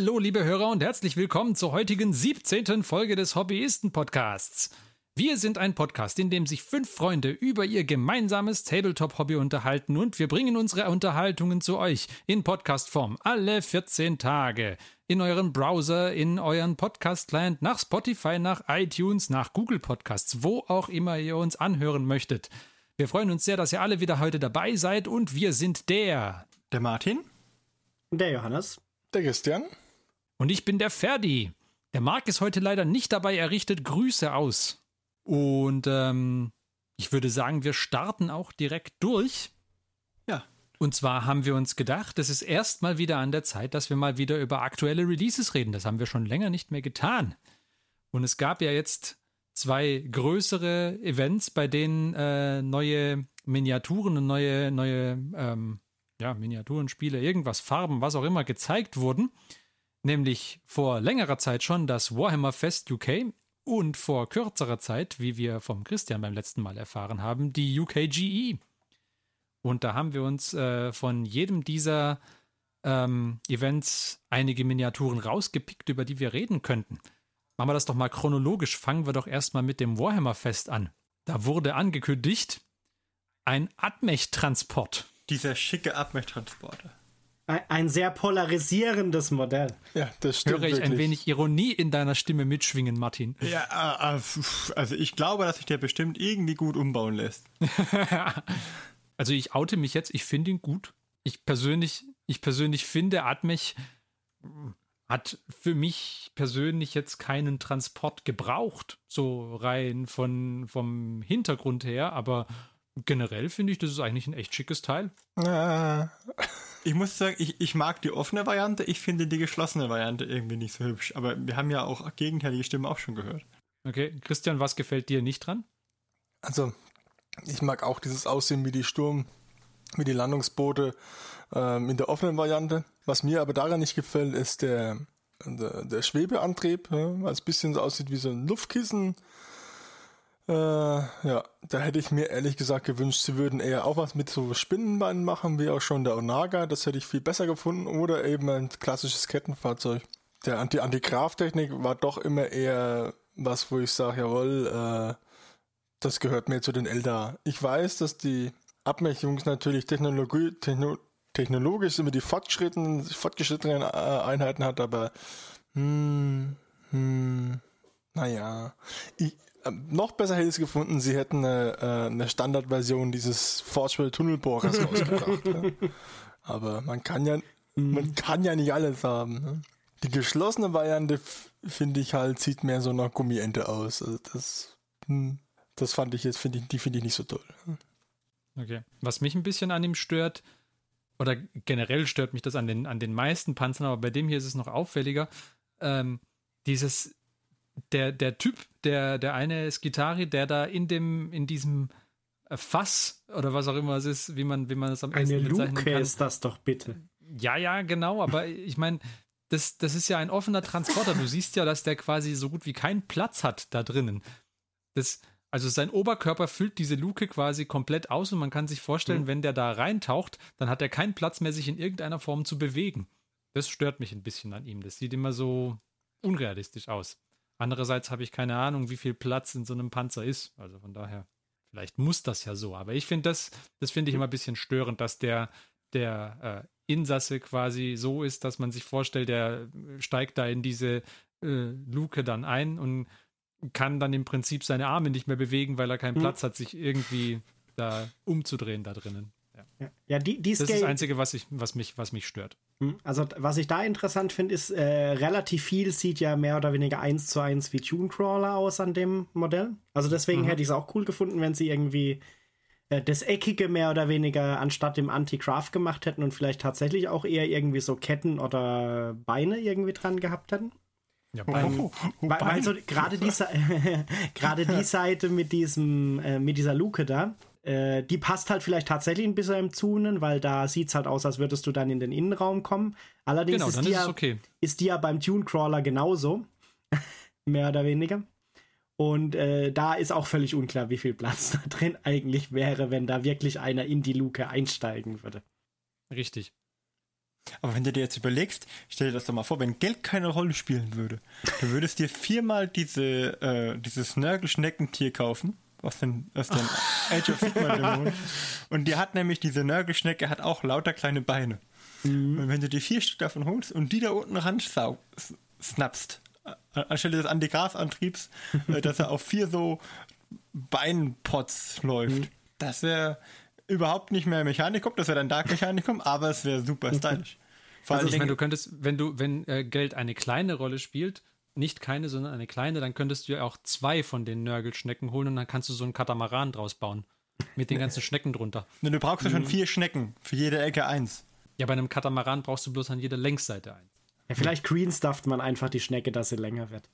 Hallo, liebe Hörer und herzlich willkommen zur heutigen 17. Folge des Hobbyisten-Podcasts. Wir sind ein Podcast, in dem sich fünf Freunde über ihr gemeinsames Tabletop-Hobby unterhalten und wir bringen unsere Unterhaltungen zu euch in Podcastform alle 14 Tage. In euren Browser, in euren Podcast-Client, nach Spotify, nach iTunes, nach Google Podcasts, wo auch immer ihr uns anhören möchtet. Wir freuen uns sehr, dass ihr alle wieder heute dabei seid und wir sind der. Der Martin. Der Johannes. Der Christian. Und ich bin der Ferdi. Der Marc ist heute leider nicht dabei, er richtet Grüße aus. Und ähm, ich würde sagen, wir starten auch direkt durch. Ja. Und zwar haben wir uns gedacht, es ist erstmal wieder an der Zeit, dass wir mal wieder über aktuelle Releases reden. Das haben wir schon länger nicht mehr getan. Und es gab ja jetzt zwei größere Events, bei denen äh, neue Miniaturen und neue, neue ähm, ja, Miniaturen, Spiele, irgendwas, Farben, was auch immer gezeigt wurden. Nämlich vor längerer Zeit schon das Warhammer Fest UK und vor kürzerer Zeit, wie wir vom Christian beim letzten Mal erfahren haben, die UKGE. Und da haben wir uns äh, von jedem dieser ähm, Events einige Miniaturen rausgepickt, über die wir reden könnten. Machen wir das doch mal chronologisch. Fangen wir doch erstmal mit dem Warhammer Fest an. Da wurde angekündigt ein Admech-Transport dieser schicke Abmechtransporter. Ein sehr polarisierendes Modell. Ja, das stimmt. Höre ich wirklich. ein wenig Ironie in deiner Stimme mitschwingen, Martin. Ja, äh, also ich glaube, dass sich der bestimmt irgendwie gut umbauen lässt. also ich oute mich jetzt, ich finde ihn gut. Ich persönlich, ich persönlich finde, Admech hat für mich persönlich jetzt keinen Transport gebraucht, so rein von, vom Hintergrund her, aber generell finde ich, das ist eigentlich ein echt schickes Teil. Ah. Ich muss sagen, ich, ich mag die offene Variante, ich finde die geschlossene Variante irgendwie nicht so hübsch. Aber wir haben ja auch gegenteilige Stimmen auch schon gehört. Okay, Christian, was gefällt dir nicht dran? Also, ich mag auch dieses Aussehen wie die Sturm, wie die Landungsboote ähm, in der offenen Variante. Was mir aber daran nicht gefällt, ist der, der, der Schwebeantrieb, ja, weil es ein bisschen so aussieht wie so ein Luftkissen. Äh, ja, da hätte ich mir ehrlich gesagt gewünscht, sie würden eher auch was mit so Spinnenbeinen machen, wie auch schon der Onaga. Das hätte ich viel besser gefunden. Oder eben ein klassisches Kettenfahrzeug. Der Anti Antigraftechnik war doch immer eher was, wo ich sage, jawohl, äh, das gehört mehr zu den Eldar. Ich weiß, dass die Abmechungs natürlich Technologie, Techno, technologisch immer die fortgeschrittenen, fortgeschrittenen äh, Einheiten hat, aber hm, hm, naja, ich, noch besser hätte ich es gefunden, sie hätten eine, äh, eine Standardversion dieses Forgewell Tunnelbohrers rausgebracht. ne? Aber man kann ja, man kann ja nicht alles haben. Ne? Die geschlossene Variante finde ich halt sieht mehr so nach Gummiente aus. Also das, hm, das fand ich jetzt finde ich, die finde ich nicht so toll. Okay. Was mich ein bisschen an ihm stört, oder generell stört mich das an den, an den meisten Panzern, aber bei dem hier ist es noch auffälliger, ähm, dieses der, der Typ, der, der eine Skitari, der da in dem, in diesem Fass oder was auch immer es ist, wie man, wie man es am Eine besten bezeichnen Luke kann. ist das doch bitte. Ja, ja, genau, aber ich meine, das, das ist ja ein offener Transporter. Du siehst ja, dass der quasi so gut wie keinen Platz hat da drinnen. Das, also sein Oberkörper füllt diese Luke quasi komplett aus und man kann sich vorstellen, Mhm. wenn der da reintaucht, dann hat er keinen Platz mehr, sich in irgendeiner Form zu bewegen. Das stört mich ein bisschen an ihm. Das sieht immer so unrealistisch aus. Andererseits habe ich keine Ahnung, wie viel Platz in so einem Panzer ist. Also von daher, vielleicht muss das ja so. Aber ich finde das, das finde ich immer ein bisschen störend, dass der, der äh, Insasse quasi so ist, dass man sich vorstellt, der steigt da in diese äh, Luke dann ein und kann dann im Prinzip seine Arme nicht mehr bewegen, weil er keinen Hm. Platz hat, sich irgendwie da umzudrehen da drinnen. Ja. Ja, die, die Das ist das Einzige, was, ich, was, mich, was mich stört. Hm, Also, was ich da interessant finde, ist, äh, relativ viel sieht ja mehr oder weniger eins zu eins wie Tunecrawler aus an dem Modell. Also, deswegen Mhm. hätte ich es auch cool gefunden, wenn sie irgendwie äh, das Eckige mehr oder weniger anstatt dem Anti-Craft gemacht hätten und vielleicht tatsächlich auch eher irgendwie so Ketten oder Beine irgendwie dran gehabt hätten. Ja, Ähm, weil, weil so gerade die, gerade die Seite mit diesem, äh, mit dieser Luke da, äh, die passt halt vielleicht tatsächlich ein bisschen im Zunen, weil da sieht es halt aus, als würdest du dann in den Innenraum kommen. Allerdings genau, ist, dann die ist es ja, okay. ist die ja beim Tunecrawler genauso. Mehr oder weniger. Und äh, da ist auch völlig unklar, wie viel Platz da drin eigentlich wäre, wenn da wirklich einer in die Luke einsteigen würde. Richtig. Aber wenn du dir jetzt überlegst, stell dir das doch mal vor, wenn Geld keine Rolle spielen würde, du würdest dir viermal diese, äh, dieses Nörgelschneckentier kaufen, aus den, aus den Age of Sigma Dämonen. Und die hat nämlich, diese Nörgelschnecke hat auch lauter kleine Beine. Mhm. Und wenn du dir vier Stück davon holst und die da unten ran snappst, anstelle des Antigrasantriebs, äh, dass er auf vier so Beinpots läuft, mhm. das wäre überhaupt nicht mehr Mechanikum, das wäre dann Dark Mechanikum, aber es wäre super stylisch. Vor also ich meine, du könntest, wenn du, wenn äh, Geld eine kleine Rolle spielt, nicht keine, sondern eine kleine, dann könntest du ja auch zwei von den Nörgelschnecken holen und dann kannst du so einen Katamaran draus bauen. Mit den ganzen Schnecken drunter. du brauchst ja schon mhm. vier Schnecken, für jede Ecke eins. Ja, bei einem Katamaran brauchst du bloß an jeder Längsseite eins. Ja, vielleicht greenstufft man einfach die Schnecke, dass sie länger wird.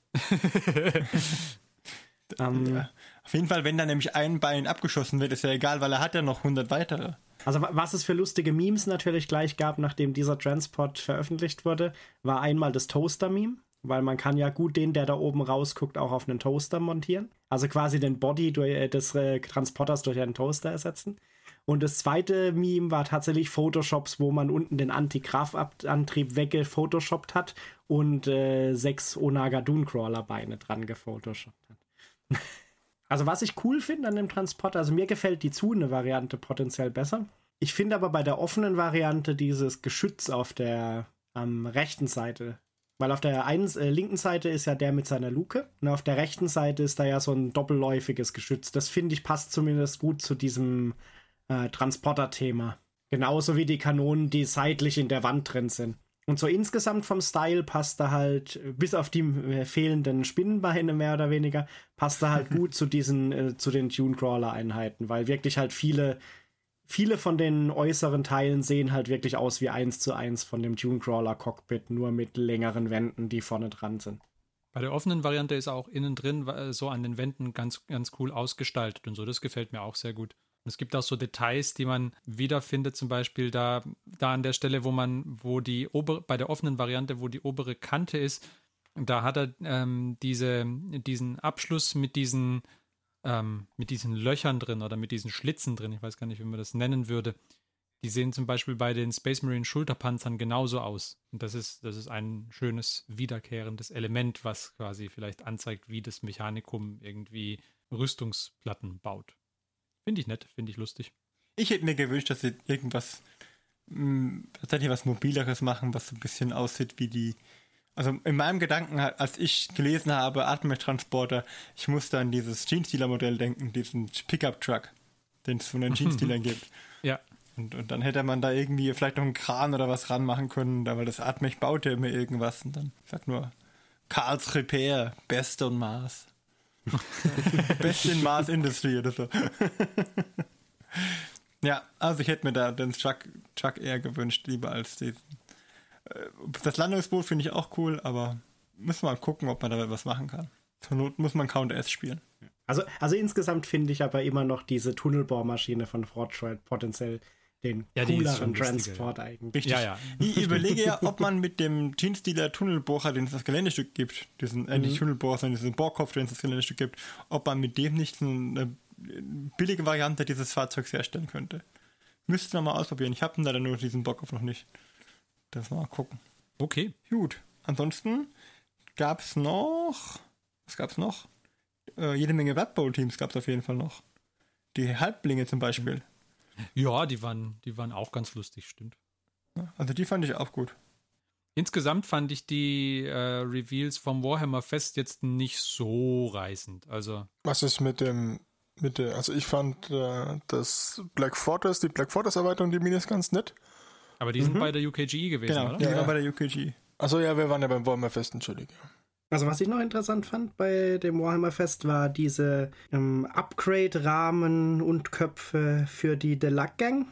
um, ähm, ja. Auf jeden Fall, wenn da nämlich ein Bein abgeschossen wird, ist ja egal, weil er hat ja noch 100 weitere. Also was es für lustige Memes natürlich gleich gab, nachdem dieser Transport veröffentlicht wurde, war einmal das Toaster-Meme, weil man kann ja gut den, der da oben rausguckt, auch auf einen Toaster montieren. Also quasi den Body durch, äh, des äh, Transporters durch einen Toaster ersetzen. Und das zweite Meme war tatsächlich Photoshops, wo man unten den Anti-Kraft-Antrieb weggefotoshoppt hat und äh, sechs Onaga Dune-Crawler-Beine dran gefotoshoppt hat. Also was ich cool finde an dem Transporter, also mir gefällt die Zune-Variante potenziell besser. Ich finde aber bei der offenen Variante dieses Geschütz auf der ähm, rechten Seite, weil auf der einen, äh, linken Seite ist ja der mit seiner Luke und auf der rechten Seite ist da ja so ein doppelläufiges Geschütz. Das finde ich passt zumindest gut zu diesem äh, Transporter-Thema. Genauso wie die Kanonen, die seitlich in der Wand drin sind. Und so insgesamt vom Style passt er halt, bis auf die äh, fehlenden Spinnenbeine mehr oder weniger, passt er halt gut zu diesen, äh, zu den Tunecrawler-Einheiten, weil wirklich halt viele, viele von den äußeren Teilen sehen halt wirklich aus wie eins zu eins von dem Tunecrawler-Cockpit, nur mit längeren Wänden, die vorne dran sind. Bei der offenen Variante ist auch innen drin äh, so an den Wänden ganz, ganz cool ausgestaltet und so. Das gefällt mir auch sehr gut. Es gibt auch so Details, die man wiederfindet, zum Beispiel da, da an der Stelle, wo man, wo die obere, bei der offenen Variante, wo die obere Kante ist, da hat er ähm, diese, diesen Abschluss mit diesen, ähm, mit diesen Löchern drin oder mit diesen Schlitzen drin. Ich weiß gar nicht, wie man das nennen würde. Die sehen zum Beispiel bei den Space Marine Schulterpanzern genauso aus. Und das ist, das ist ein schönes wiederkehrendes Element, was quasi vielleicht anzeigt, wie das Mechanikum irgendwie Rüstungsplatten baut. Finde ich nett, finde ich lustig. Ich hätte mir gewünscht, dass sie irgendwas mh, hm, tatsächlich was Mobileres machen, was so ein bisschen aussieht wie die. Also in meinem Gedanken, als ich gelesen habe, Atmungstransporter, ich musste an dieses Jeans-Dealer-Modell denken, diesen Pickup-Truck, den es von den Jeans-Dealern gibt. Ja. Und, und dann hätte man da irgendwie vielleicht noch einen Kran oder was ranmachen können, weil das Atmech baut ja immer irgendwas und dann sagt nur Karls Repair, Beste und Maß. Best in Mars Industry oder so. ja, also ich hätte mir da den Chuck, Chuck eher gewünscht, lieber als diesen. Äh, das Landungsboot finde ich auch cool, aber müssen wir mal gucken, ob man da was machen kann. Zur Not muss man Count S spielen. Also, also insgesamt finde ich aber immer noch diese Tunnelbohrmaschine von Fortschritt potenziell den ja, cooleren Transport eigentlich. Richtig. Ja, ja. Ich überlege ja, ob man mit dem Jeans-Dealer Tunnelbohrer, den es das Geländestück gibt, diesen, äh, nicht mhm. Tunnelbohrer, sondern diesen Bohrkopf, den es das Geländestück gibt, ob man mit dem nicht eine billige Variante dieses Fahrzeugs herstellen könnte. Müsste man mal ausprobieren. Ich habe leider nur diesen Bohrkopf noch nicht. Das mal gucken. Okay. Gut. Ansonsten gab es noch. Was gab es noch? Äh, jede Menge Blood Bowl-Teams gab es auf jeden Fall noch. Die Halblinge zum Beispiel. Ja, die waren, die waren auch ganz lustig, stimmt. Also die fand ich auch gut. Insgesamt fand ich die äh, Reveals vom Warhammer Fest jetzt nicht so reißend. Also was ist mit dem mit der? Also ich fand äh, das Black Fortress, die Black Fortress Erweiterung, die Minis ganz nett. Aber die sind mhm. bei der UKG gewesen, genau, oder? Die ja, waren bei der UKG. Also ja, wir waren ja beim Warhammer Fest, entschuldige. Also was ich noch interessant fand bei dem Warhammer Fest war diese ähm, Upgrade-Rahmen und Köpfe für die Deluxe Gang.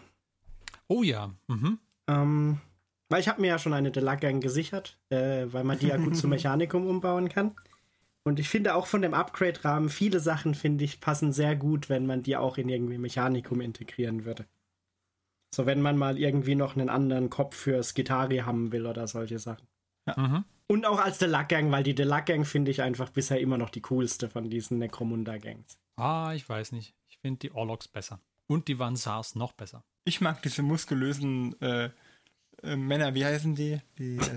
Oh ja. Mhm. Ähm, weil ich habe mir ja schon eine Deluxe Gang gesichert, äh, weil man die ja gut zum Mechanikum umbauen kann. Und ich finde auch von dem Upgrade-Rahmen viele Sachen, finde ich, passen sehr gut, wenn man die auch in irgendwie Mechanikum integrieren würde. So, wenn man mal irgendwie noch einen anderen Kopf fürs Gitarre haben will oder solche Sachen. Ja. Mhm. Und auch als Deluxe-Gang, weil die Deluxe-Gang finde ich einfach bisher immer noch die coolste von diesen Necromunda-Gangs. Ah, ich weiß nicht. Ich finde die Orlogs besser. Und die Vansars noch besser. Ich mag diese muskulösen äh, äh, Männer, wie heißen die? die äh, das,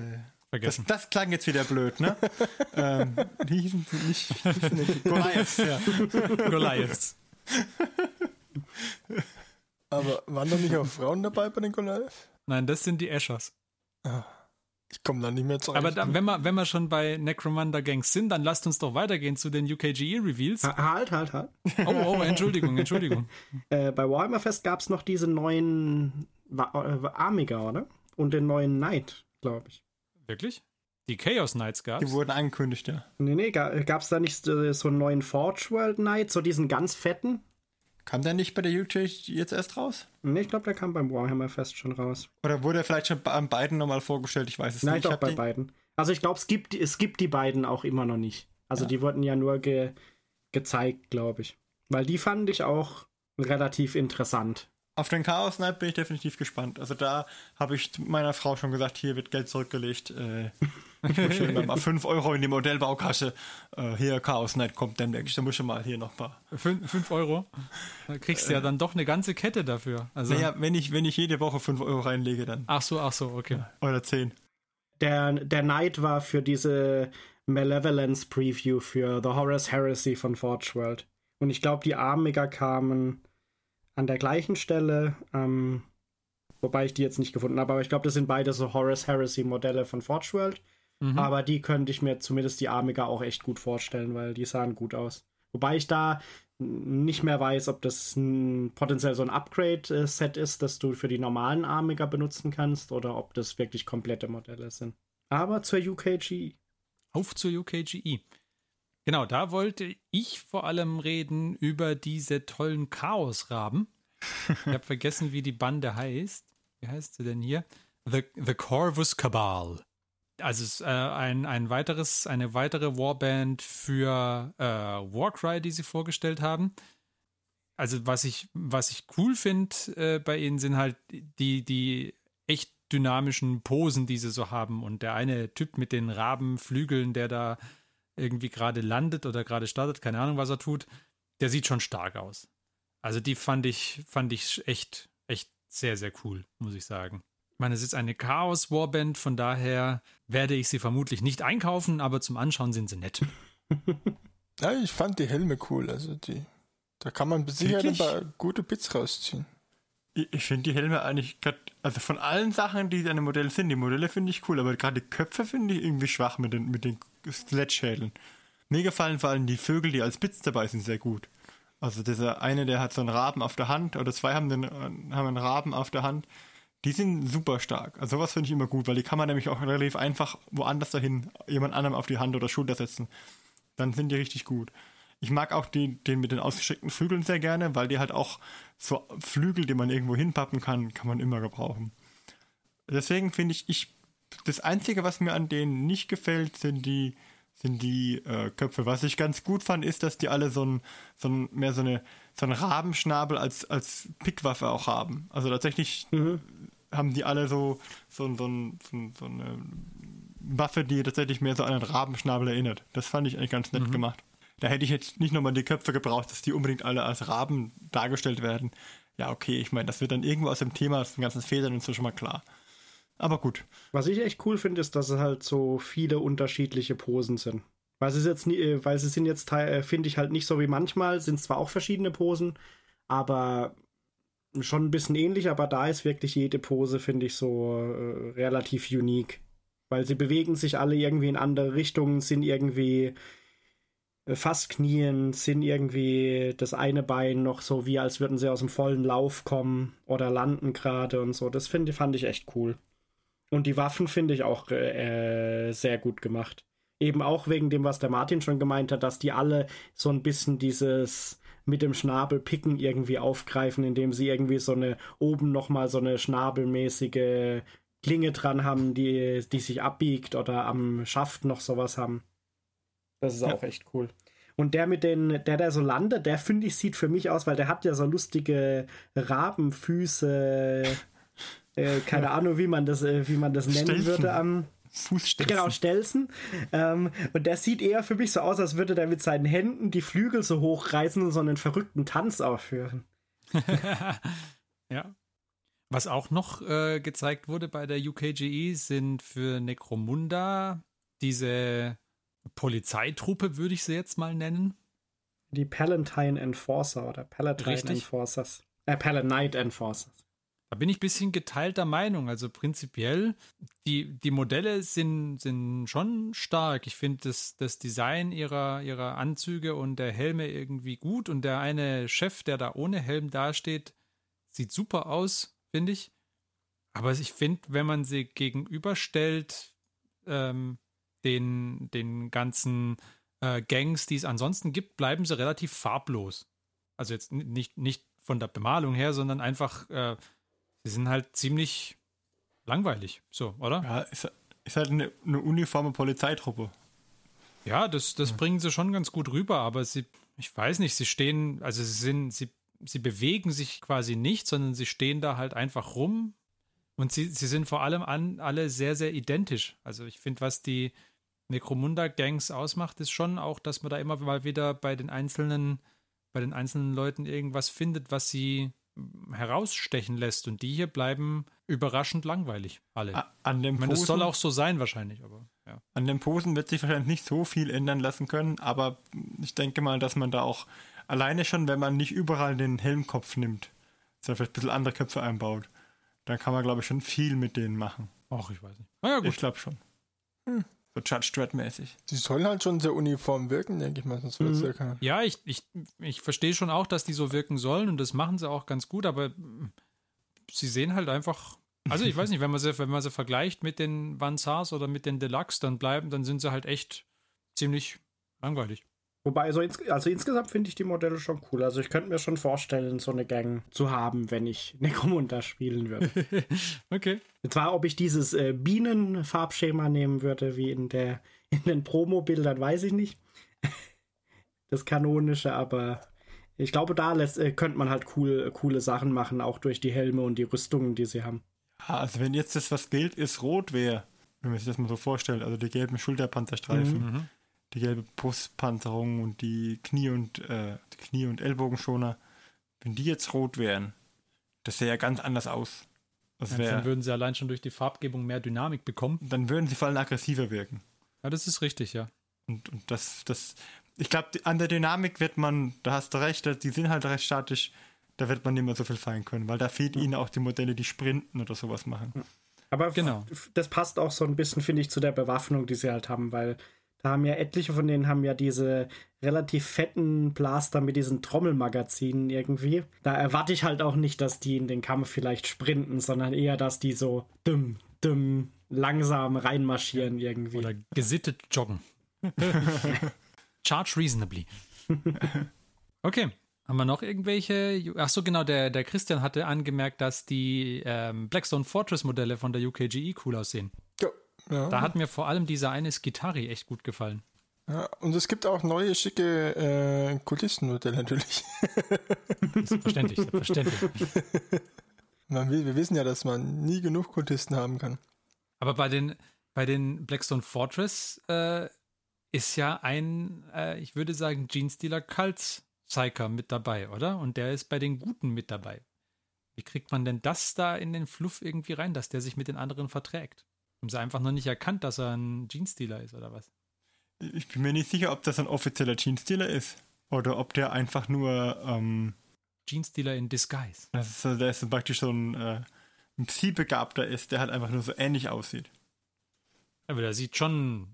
Vergessen. das klang jetzt wieder blöd, ne? ähm, die hießen nicht, hießen nicht Goliaths, ja. Goliaths. Aber waren doch nicht auch Frauen dabei bei den Goliath? Nein, das sind die Eschers. Ich komme da nicht mehr zurecht. Aber da, wenn, wir, wenn wir schon bei Necromunda Gangs sind, dann lasst uns doch weitergehen zu den UKGE Reveals. Ha- Halt, halt, halt. Oh, oh, Entschuldigung, Entschuldigung. Äh, bei Warhammer Fest gab es noch diese neuen Wa- äh, oder? Und den neuen Knight, glaube ich. Wirklich? Die Chaos Knights Die gab's? wurden angekündigt, ja. Nee, nee, gab es da nicht äh, so einen neuen Forge World Knight, so diesen ganz fetten? Kam der nicht bei der UK jetzt erst raus? Nee, ich glaube, der kam beim Warhammer Fest schon raus. Oder wurde er vielleicht schon bei- an beiden nochmal vorgestellt? Ich weiß es Nein, nicht. doch, hab bei den- beiden. Also ich glaube, es gibt, es gibt die beiden auch immer noch nicht. Also die wurden ja nur ge, gezeigt, glaube ich. Weil die fand ich auch relativ interessant. Auf den Chaos Knight bin ich definitiv gespannt. Also da habe ich meiner Frau schon gesagt, hier wird Geld zurückgelegt. Äh, schön mal 5 Euro in die Modellbaukasse. Äh, hier, Chaos Knight kommt demnächst. Da muss ich mal hier noch mal. 5 Euro. Da kriegst du ja dann doch eine ganze Kette dafür. Also, Naja, wenn ich, wenn ich jede Woche 5 Euro reinlege, dann. Ach so, ach so, okay. Oder 10. Der, der Knight war für diese Malevolence Preview für The Horus Heresy von Forge World. Und ich glaube, die Amiga kamen an der gleichen Stelle, ähm, wobei ich die jetzt nicht gefunden habe, aber ich glaube, das sind beide so Horus Heresy Modelle von Forge World. Mhm. Aber die könnte ich mir zumindest die Amiga auch echt gut vorstellen, weil die sahen gut aus. Wobei ich da nicht mehr weiß, ob das ein, potenziell so ein Upgrade-Set ist, das du für die normalen Amiga benutzen kannst oder ob das wirklich komplette Modelle sind. Aber zur UKG. Auf zur UKGE. Genau, da wollte ich vor allem reden über diese tollen Chaosraben. Ich habe vergessen, wie die Bande heißt. Wie heißt sie denn hier? The, The Corvus Cabal. Also es ist äh, ein, ein weiteres, eine weitere Warband für äh, Warcry, die sie vorgestellt haben. Also was ich, was ich cool finde äh, bei ihnen sind halt die, die echt dynamischen Posen, die sie so haben. Und der eine Typ mit den Rabenflügeln, der da irgendwie gerade landet oder gerade startet, keine Ahnung, was er tut, der sieht schon stark aus. Also die fand ich, fand ich echt, echt sehr, sehr cool, muss ich sagen. Ich meine, es ist eine Chaos-Warband, von daher werde ich sie vermutlich nicht einkaufen, aber zum Anschauen sind sie nett. Ja, ich fand die Helme cool. Also die, da kann man sicher ein paar gute Bits rausziehen. Ich, ich finde die Helme eigentlich grad, also von allen Sachen, die an dem Modell sind, die Modelle finde ich cool, aber gerade die Köpfe finde ich irgendwie schwach mit den, mit den Sledgeschädeln. Mir gefallen vor allem die Vögel, die als Bits dabei sind, sehr gut. Also dieser eine, der hat so einen Raben auf der Hand, oder zwei haben, den, äh, haben einen Raben auf der Hand. Die sind super stark. Also sowas finde ich immer gut, weil die kann man nämlich auch relativ einfach woanders dahin jemand anderem auf die Hand oder Schulter setzen. Dann sind die richtig gut. Ich mag auch die, den mit den ausgestreckten Flügeln sehr gerne, weil die halt auch so Flügel, die man irgendwo hinpappen kann, kann man immer gebrauchen. Deswegen finde ich, ich, das Einzige, was mir an denen nicht gefällt, sind die, sind die äh, Köpfe. Was ich ganz gut fand, ist, dass die alle so ein, so ein mehr so eine, so einen Rabenschnabel als, als Pickwaffe auch haben. Also tatsächlich haben die alle so, so, ein- so, so, so eine Waffe, die tatsächlich mehr so an einen Rabenschnabel erinnert. Das fand ich eigentlich ganz nett gemacht. Da hätte ich jetzt nicht nochmal die Köpfe gebraucht, dass die unbedingt alle als Raben dargestellt werden. Ja, okay, ich meine, das wird dann irgendwo aus dem Thema, aus den ganzen Federn und so schon mal klar. Aber gut. Was ich echt cool finde, ist, dass es halt so viele unterschiedliche Posen sind. Weil sie jetzt nie, äh, weil sie sind jetzt, teil- äh, finde ich halt nicht so wie manchmal, sind zwar auch verschiedene Posen, aber schon ein bisschen ähnlich, aber da ist wirklich jede Pose, finde ich, so äh, relativ unique. Weil sie bewegen sich alle irgendwie in andere Richtungen, sind irgendwie äh, fast knien, sind irgendwie das eine Bein noch so wie, als würden sie aus dem vollen Lauf kommen oder landen gerade und so. Das finde fand ich echt cool. Und die Waffen finde ich auch äh, sehr gut gemacht. Eben auch wegen dem, was der Martin schon gemeint hat, dass die alle so ein bisschen dieses mit dem Schnabel picken irgendwie aufgreifen, indem sie irgendwie so eine oben nochmal so eine schnabelmäßige Klinge dran haben, die, die sich abbiegt oder am Schaft noch sowas haben. Das ist Ja. auch echt cool. Und der mit den, der da so landet, der finde ich sieht für mich aus, weil der hat ja so lustige Rabenfüße, äh, keine Ahnung, wie man das, äh, wie man das nennen Stelzen. würde am Fußstelzen. Genau, Stelzen. Ähm, und der sieht eher für mich so aus, als würde der mit seinen Händen die Flügel so hochreißen und so einen verrückten Tanz aufführen. ja. Was auch noch äh, gezeigt wurde bei der UKGE sind für Necromunda diese Polizeitruppe, würde ich sie jetzt mal nennen. Die Palatine Enforcer oder Palatine Richtig. Enforcers. Äh, Palanite Enforcers. Da bin ich ein bisschen geteilter Meinung. Also prinzipiell, die, die Modelle sind, sind schon stark. Ich finde das, das Design ihrer, ihrer Anzüge und der Helme irgendwie gut. Und der eine Chef, der da ohne Helm dasteht, sieht super aus, finde ich. Aber ich finde, wenn man sie gegenüberstellt, ähm, den, den ganzen äh, Gangs, die es ansonsten gibt, bleiben sie relativ farblos. Also jetzt nicht, nicht von der Bemalung her, sondern einfach, äh, sie sind halt ziemlich langweilig, so, oder? Ja, ist, ist halt eine, eine uniforme Polizeitruppe. Ja, das, das bringen sie schon ganz gut rüber, aber sie, ich weiß nicht, sie stehen, also sie sind, sie, sie bewegen sich quasi nicht, sondern sie stehen da halt einfach rum und sie, sie sind vor allem an, alle sehr, sehr identisch. Also ich finde, was die Necromunda-Gangs ausmacht, ist schon auch, dass man da immer mal wieder bei den einzelnen, bei den einzelnen Leuten irgendwas findet, was sie herausstechen lässt. Und die hier bleiben überraschend langweilig, alle. An dem ich meine, das soll Posen- auch so sein wahrscheinlich, aber ja. An den Posen wird sich wahrscheinlich nicht so viel ändern lassen können, aber ich denke mal, dass man da auch alleine schon, wenn man nicht überall den Helmkopf nimmt, sondern vielleicht ein bisschen andere Köpfe einbaut, dann kann man, glaube ich, schon viel mit denen machen. Ach, ich weiß nicht. Na ja, gut. Ich glaube schon. So Judge Dredd-mäßig. Die sollen halt schon sehr uniform wirken, denke ich mal, sonst wird es Mhm. ja keiner. Ja, ich, ich, ich verstehe schon auch, dass die so wirken sollen und das machen sie auch ganz gut, aber mm, sie sehen halt einfach. Also ich weiß nicht, wenn man sie, wenn man sie vergleicht mit den Vansars oder mit den Deluxe, dann bleiben, dann sind sie halt echt ziemlich langweilig. Wobei, so ins, also insgesamt finde ich die Modelle schon cool. Also ich könnte mir schon vorstellen, so eine Gang zu haben, wenn ich Necromunda spielen würde. Okay. Zwar, ob ich dieses äh, Bienenfarbschema nehmen würde, wie in, der, in den Promo-Bildern, weiß ich nicht. Das kanonische, aber ich glaube, da lässt, äh, könnte man halt cool, coole Sachen machen, auch durch die Helme und die Rüstungen, die sie haben. Ja, also wenn jetzt das, was gilt, ist rot wäre, wenn man sich das mal so vorstellt, also die gelben Schulterpanzerstreifen, Mhm. Die gelbe Brustpanzerung und die Knie- und äh, die Knie- und Ellbogenschoner, wenn die jetzt rot wären, das sähe ja ganz anders aus. Das Dann wär, würden sie allein schon durch die Farbgebung mehr Dynamik bekommen. dann würden sie vor allem aggressiver wirken. Ja, das ist richtig, ja. Und, und das, das, ich glaube, an der Dynamik wird man, da hast du recht, die sind halt recht statisch, da wird man nicht mehr so viel feiern können, weil da fehlt ihnen auch die Modelle, die sprinten oder sowas machen. Aber Genau. das passt auch so ein bisschen, finde ich, zu der Bewaffnung, die sie halt haben, weil da haben ja etliche von denen haben ja diese relativ fetten Blaster mit diesen Trommelmagazinen irgendwie. Da erwarte ich halt auch nicht, dass die in den Kampf vielleicht sprinten, sondern eher, dass die so dumm, dumm, langsam reinmarschieren irgendwie. Oder gesittet joggen. Charge reasonably. Okay. Haben wir noch irgendwelche? Ach so, genau, der, der Christian hatte angemerkt, dass die ähm, Blackstone Fortress Modelle von der UKGE cool aussehen. Ja. Da hat mir vor allem dieser eine Skitari echt gut gefallen. ja. Und es gibt auch neue, schicke äh, Kulissenmodelle natürlich. Selbstverständlich, selbstverständlich. Man will, wir wissen ja, dass man nie genug Kultisten haben kann. Aber bei den, bei den Blackstone Fortress äh, ist ja ein, äh, ich würde sagen, Gene Stealer Cult Psyker mit dabei, oder? Und der ist bei den Guten mit dabei. Wie kriegt man denn das da in den Fluff irgendwie rein, dass der sich mit den anderen verträgt? Haben sie einfach noch nicht erkannt, dass er ein Gene Stealer ist, oder was? Ich bin mir nicht sicher, ob das ein offizieller Jeans-Dealer ist. Oder ob der einfach nur, ähm, Gene Stealer in Disguise. das ist, der ist praktisch so ein, äh, ein Psi-Begabter ist, der halt einfach nur so ähnlich aussieht. Aber der sieht schon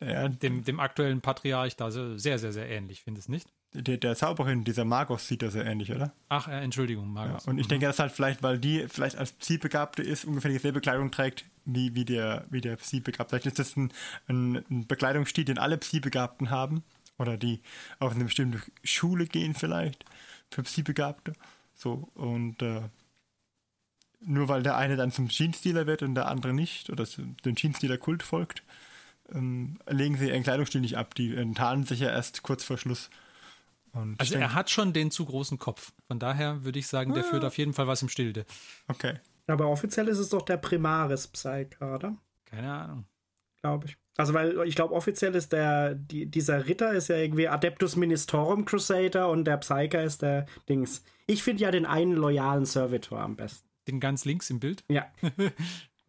äh, Ja, dem, dem aktuellen Patriarch da so sehr, sehr, sehr ähnlich, findest du nicht? Der, der Zauberin, dieser Magos, sieht da so ähnlich, oder? Ach, äh, Entschuldigung, Ja, Markus. und ich denke, das halt vielleicht, weil die vielleicht als Psi-Begabte ist, ungefähr dieselbe Kleidung trägt wie, wie der, wie der Psi-Begabte. Vielleicht ist das ein, ein, ein Bekleidungsstil, den alle Psi-Begabten haben. Oder die auf eine bestimmte Schule gehen vielleicht für Psi-Begabte. So, und äh, nur weil der eine dann zum Jeans-Dealer wird und der andere nicht, oder dem Jeans-Dealer-Kult folgt, ähm, legen sie ihren Kleidungsstil nicht ab. Die enttarnen sich ja erst kurz vor Schluss. Und Also er hat schon den zu großen Kopf. Von daher würde ich sagen, der führt auf jeden Fall was im Stilde. Okay. Aber offiziell ist es doch der Primaris Psyker, oder? Keine Ahnung. Glaube ich. Also, weil ich glaube, offiziell ist der, die, dieser Ritter ist ja irgendwie Adeptus Ministorum Crusader und der Psyker ist der Dings. Ich finde ja den einen loyalen Servitor am besten. den ganz links im Bild. Ja.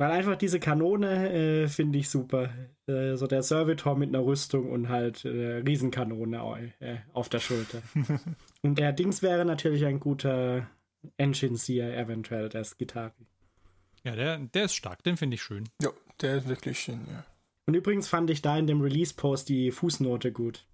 Weil einfach diese Kanone äh, finde ich super. Äh, so der Servitor mit einer Rüstung und halt äh, Riesenkanone äh, auf der Schulter. und der Dings wäre natürlich ein guter Engine-Seer eventuell, der Gitarre. Ja, der, der ist stark, den finde ich schön. Ja, der ist wirklich schön, ja. Und übrigens fand ich da in dem Release-Post die Fußnote gut.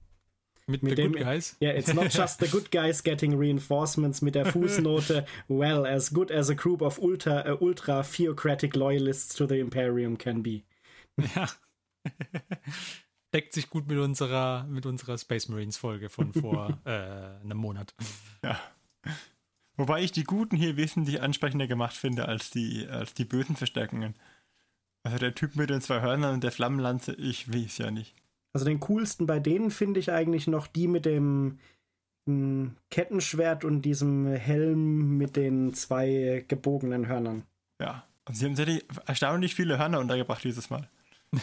Mit, Mit The dem, Good Guys. Ja, it's not just the good guys getting reinforcements mit der Fußnote. well, as good as a group of ultra, uh, ultra theocratic loyalists to the Imperium can be. Ja. Deckt sich gut mit unserer, mit unserer Space Marines Folge von vor äh, einem Monat. Ja. Wobei ich die Guten hier wesentlich ansprechender gemacht finde als die, als die bösen Verstärkungen. Also der Typ mit den zwei Hörnern und der Flammenlanze, ich weiß ja nicht. Also den coolsten bei denen finde ich eigentlich noch die mit dem m, Kettenschwert und diesem Helm mit den zwei gebogenen Hörnern. Ja. Also sie haben tatsächlich erstaunlich viele Hörner untergebracht dieses Mal.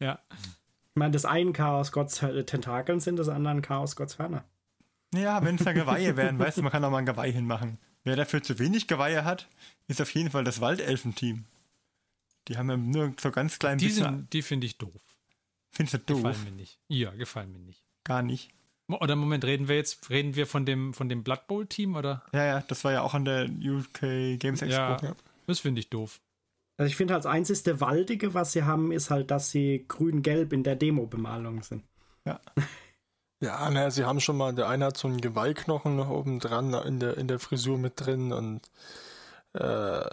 Ja. Ich meine, des einen Chaos Gotts Tentakeln sind, des anderen Chaos Gotts Hörner. Ja, wenn es da Geweihe wären, weißt du, man kann auch mal ein Geweih hinmachen. Wer dafür zu wenig Geweihe hat, ist auf jeden Fall das Waldelfenteam. Die haben ja nur so ganz klein Die, bisschen. sind- die finde ich doof. Findest du doof? Gefallen mir nicht. Ja, gefallen mir nicht. Gar nicht. Oder Moment, reden wir jetzt, reden wir von dem, von dem Blood Bowl Team oder? Ja, ja, das war ja auch an der UK Games Expo. Ja, ja. das finde ich doof. Also ich finde halt das einzige Waldige, was sie haben, ist halt, dass sie grün-gelb in der Demo-Bemalung sind. Ja, naja, sie haben schon mal, der eine hat so einen Geweihknochen noch oben dran in der, in der Frisur mit drin und äh,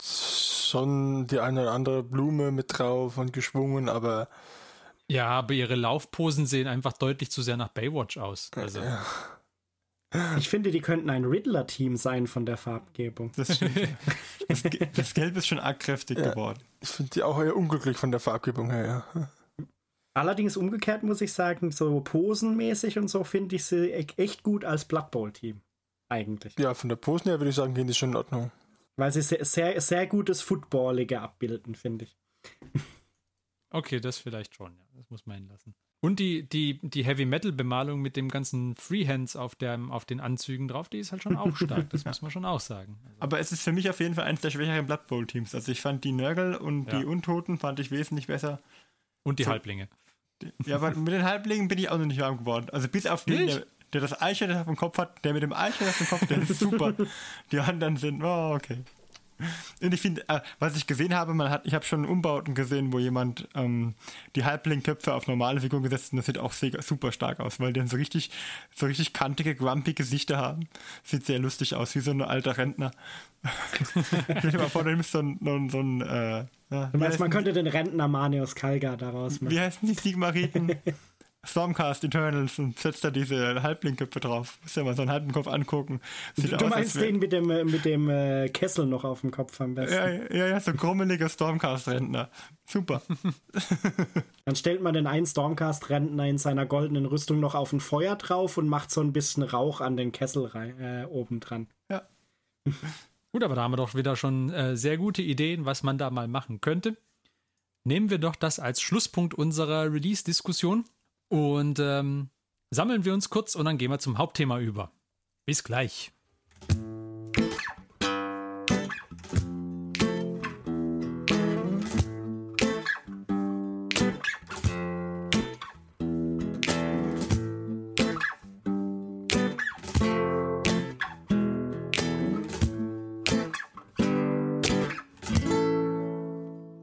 schon die eine oder andere Blume mit drauf und geschwungen, aber Ja, aber ihre Laufposen sehen einfach deutlich zu sehr nach Baywatch aus. Also, ja. Ich finde, die könnten ein Riddler-Team sein von der Farbgebung. Das, stimmt. das, das Gelb ist schon arg kräftig Ja. geworden. ich finde die auch eher unglücklich von der Farbgebung her, ja. Allerdings umgekehrt muss ich sagen, so posenmäßig und so finde ich sie e- echt gut als Blood Bowl-Team. Eigentlich. Ja, von der Posen her würde ich sagen, gehen die schon in Ordnung. Weil sie sehr, sehr, sehr gutes Footballige abbilden, finde ich. okay, das vielleicht schon, ja. Das muss man hinlassen. Und die, die, die Heavy Metal Bemalung mit dem ganzen Freehands auf, der, auf den Anzügen drauf, die ist halt schon auch stark. Das muss man schon auch sagen. Also, Aber es ist für mich auf jeden Fall eines der schwächeren Blood Bowl Teams. Also ich fand die Nörgel und Ja. die Untoten fand ich wesentlich besser. und die So- Halblinge. Die- Ja, aber mit den Halblingen bin ich auch noch nicht warm geworden. Also bis auf den, der, der das Eichhörnchen auf dem Kopf hat, der mit dem Eichhörnchen auf dem Kopf, der ist super. Die anderen sind, oh, okay. Und ich finde, äh, was ich gesehen habe, man hat, ich habe schon Umbauten gesehen, wo jemand ähm, die Halblingköpfe auf normale Figuren gesetzt hat und das sieht auch sehr, super stark aus, weil die dann so richtig, so richtig kantige, grumpy Gesichter haben. Sieht sehr lustig aus, wie so ein alter Rentner. Stell dir mal vor, du nimmst so ein, so ein, äh, ja, Du meinst, man könnte den Rentner Manius Kalga daraus machen. wie heißen die Sigmariten? Stormcast Eternals und setzt da diese Halblingköpfe drauf. Muss ja mal so einen halben Kopf angucken. Sieht Du aus, meinst den mit dem, äh, mit dem äh, Kessel noch auf dem Kopf am besten. Ja, ja, ja, so grummeliger Stormcast-Rentner. Super. Dann stellt man den einen Stormcast-Rentner in seiner goldenen Rüstung noch auf ein Feuer drauf und macht so ein bisschen Rauch an den Kessel rein, äh, oben dran. Ja. Gut, aber da haben wir doch wieder schon äh, sehr gute Ideen, was man da mal machen könnte. Nehmen wir doch das als Schlusspunkt unserer Release-Diskussion und ähm, sammeln wir uns kurz und dann gehen wir zum Hauptthema über. Bis gleich.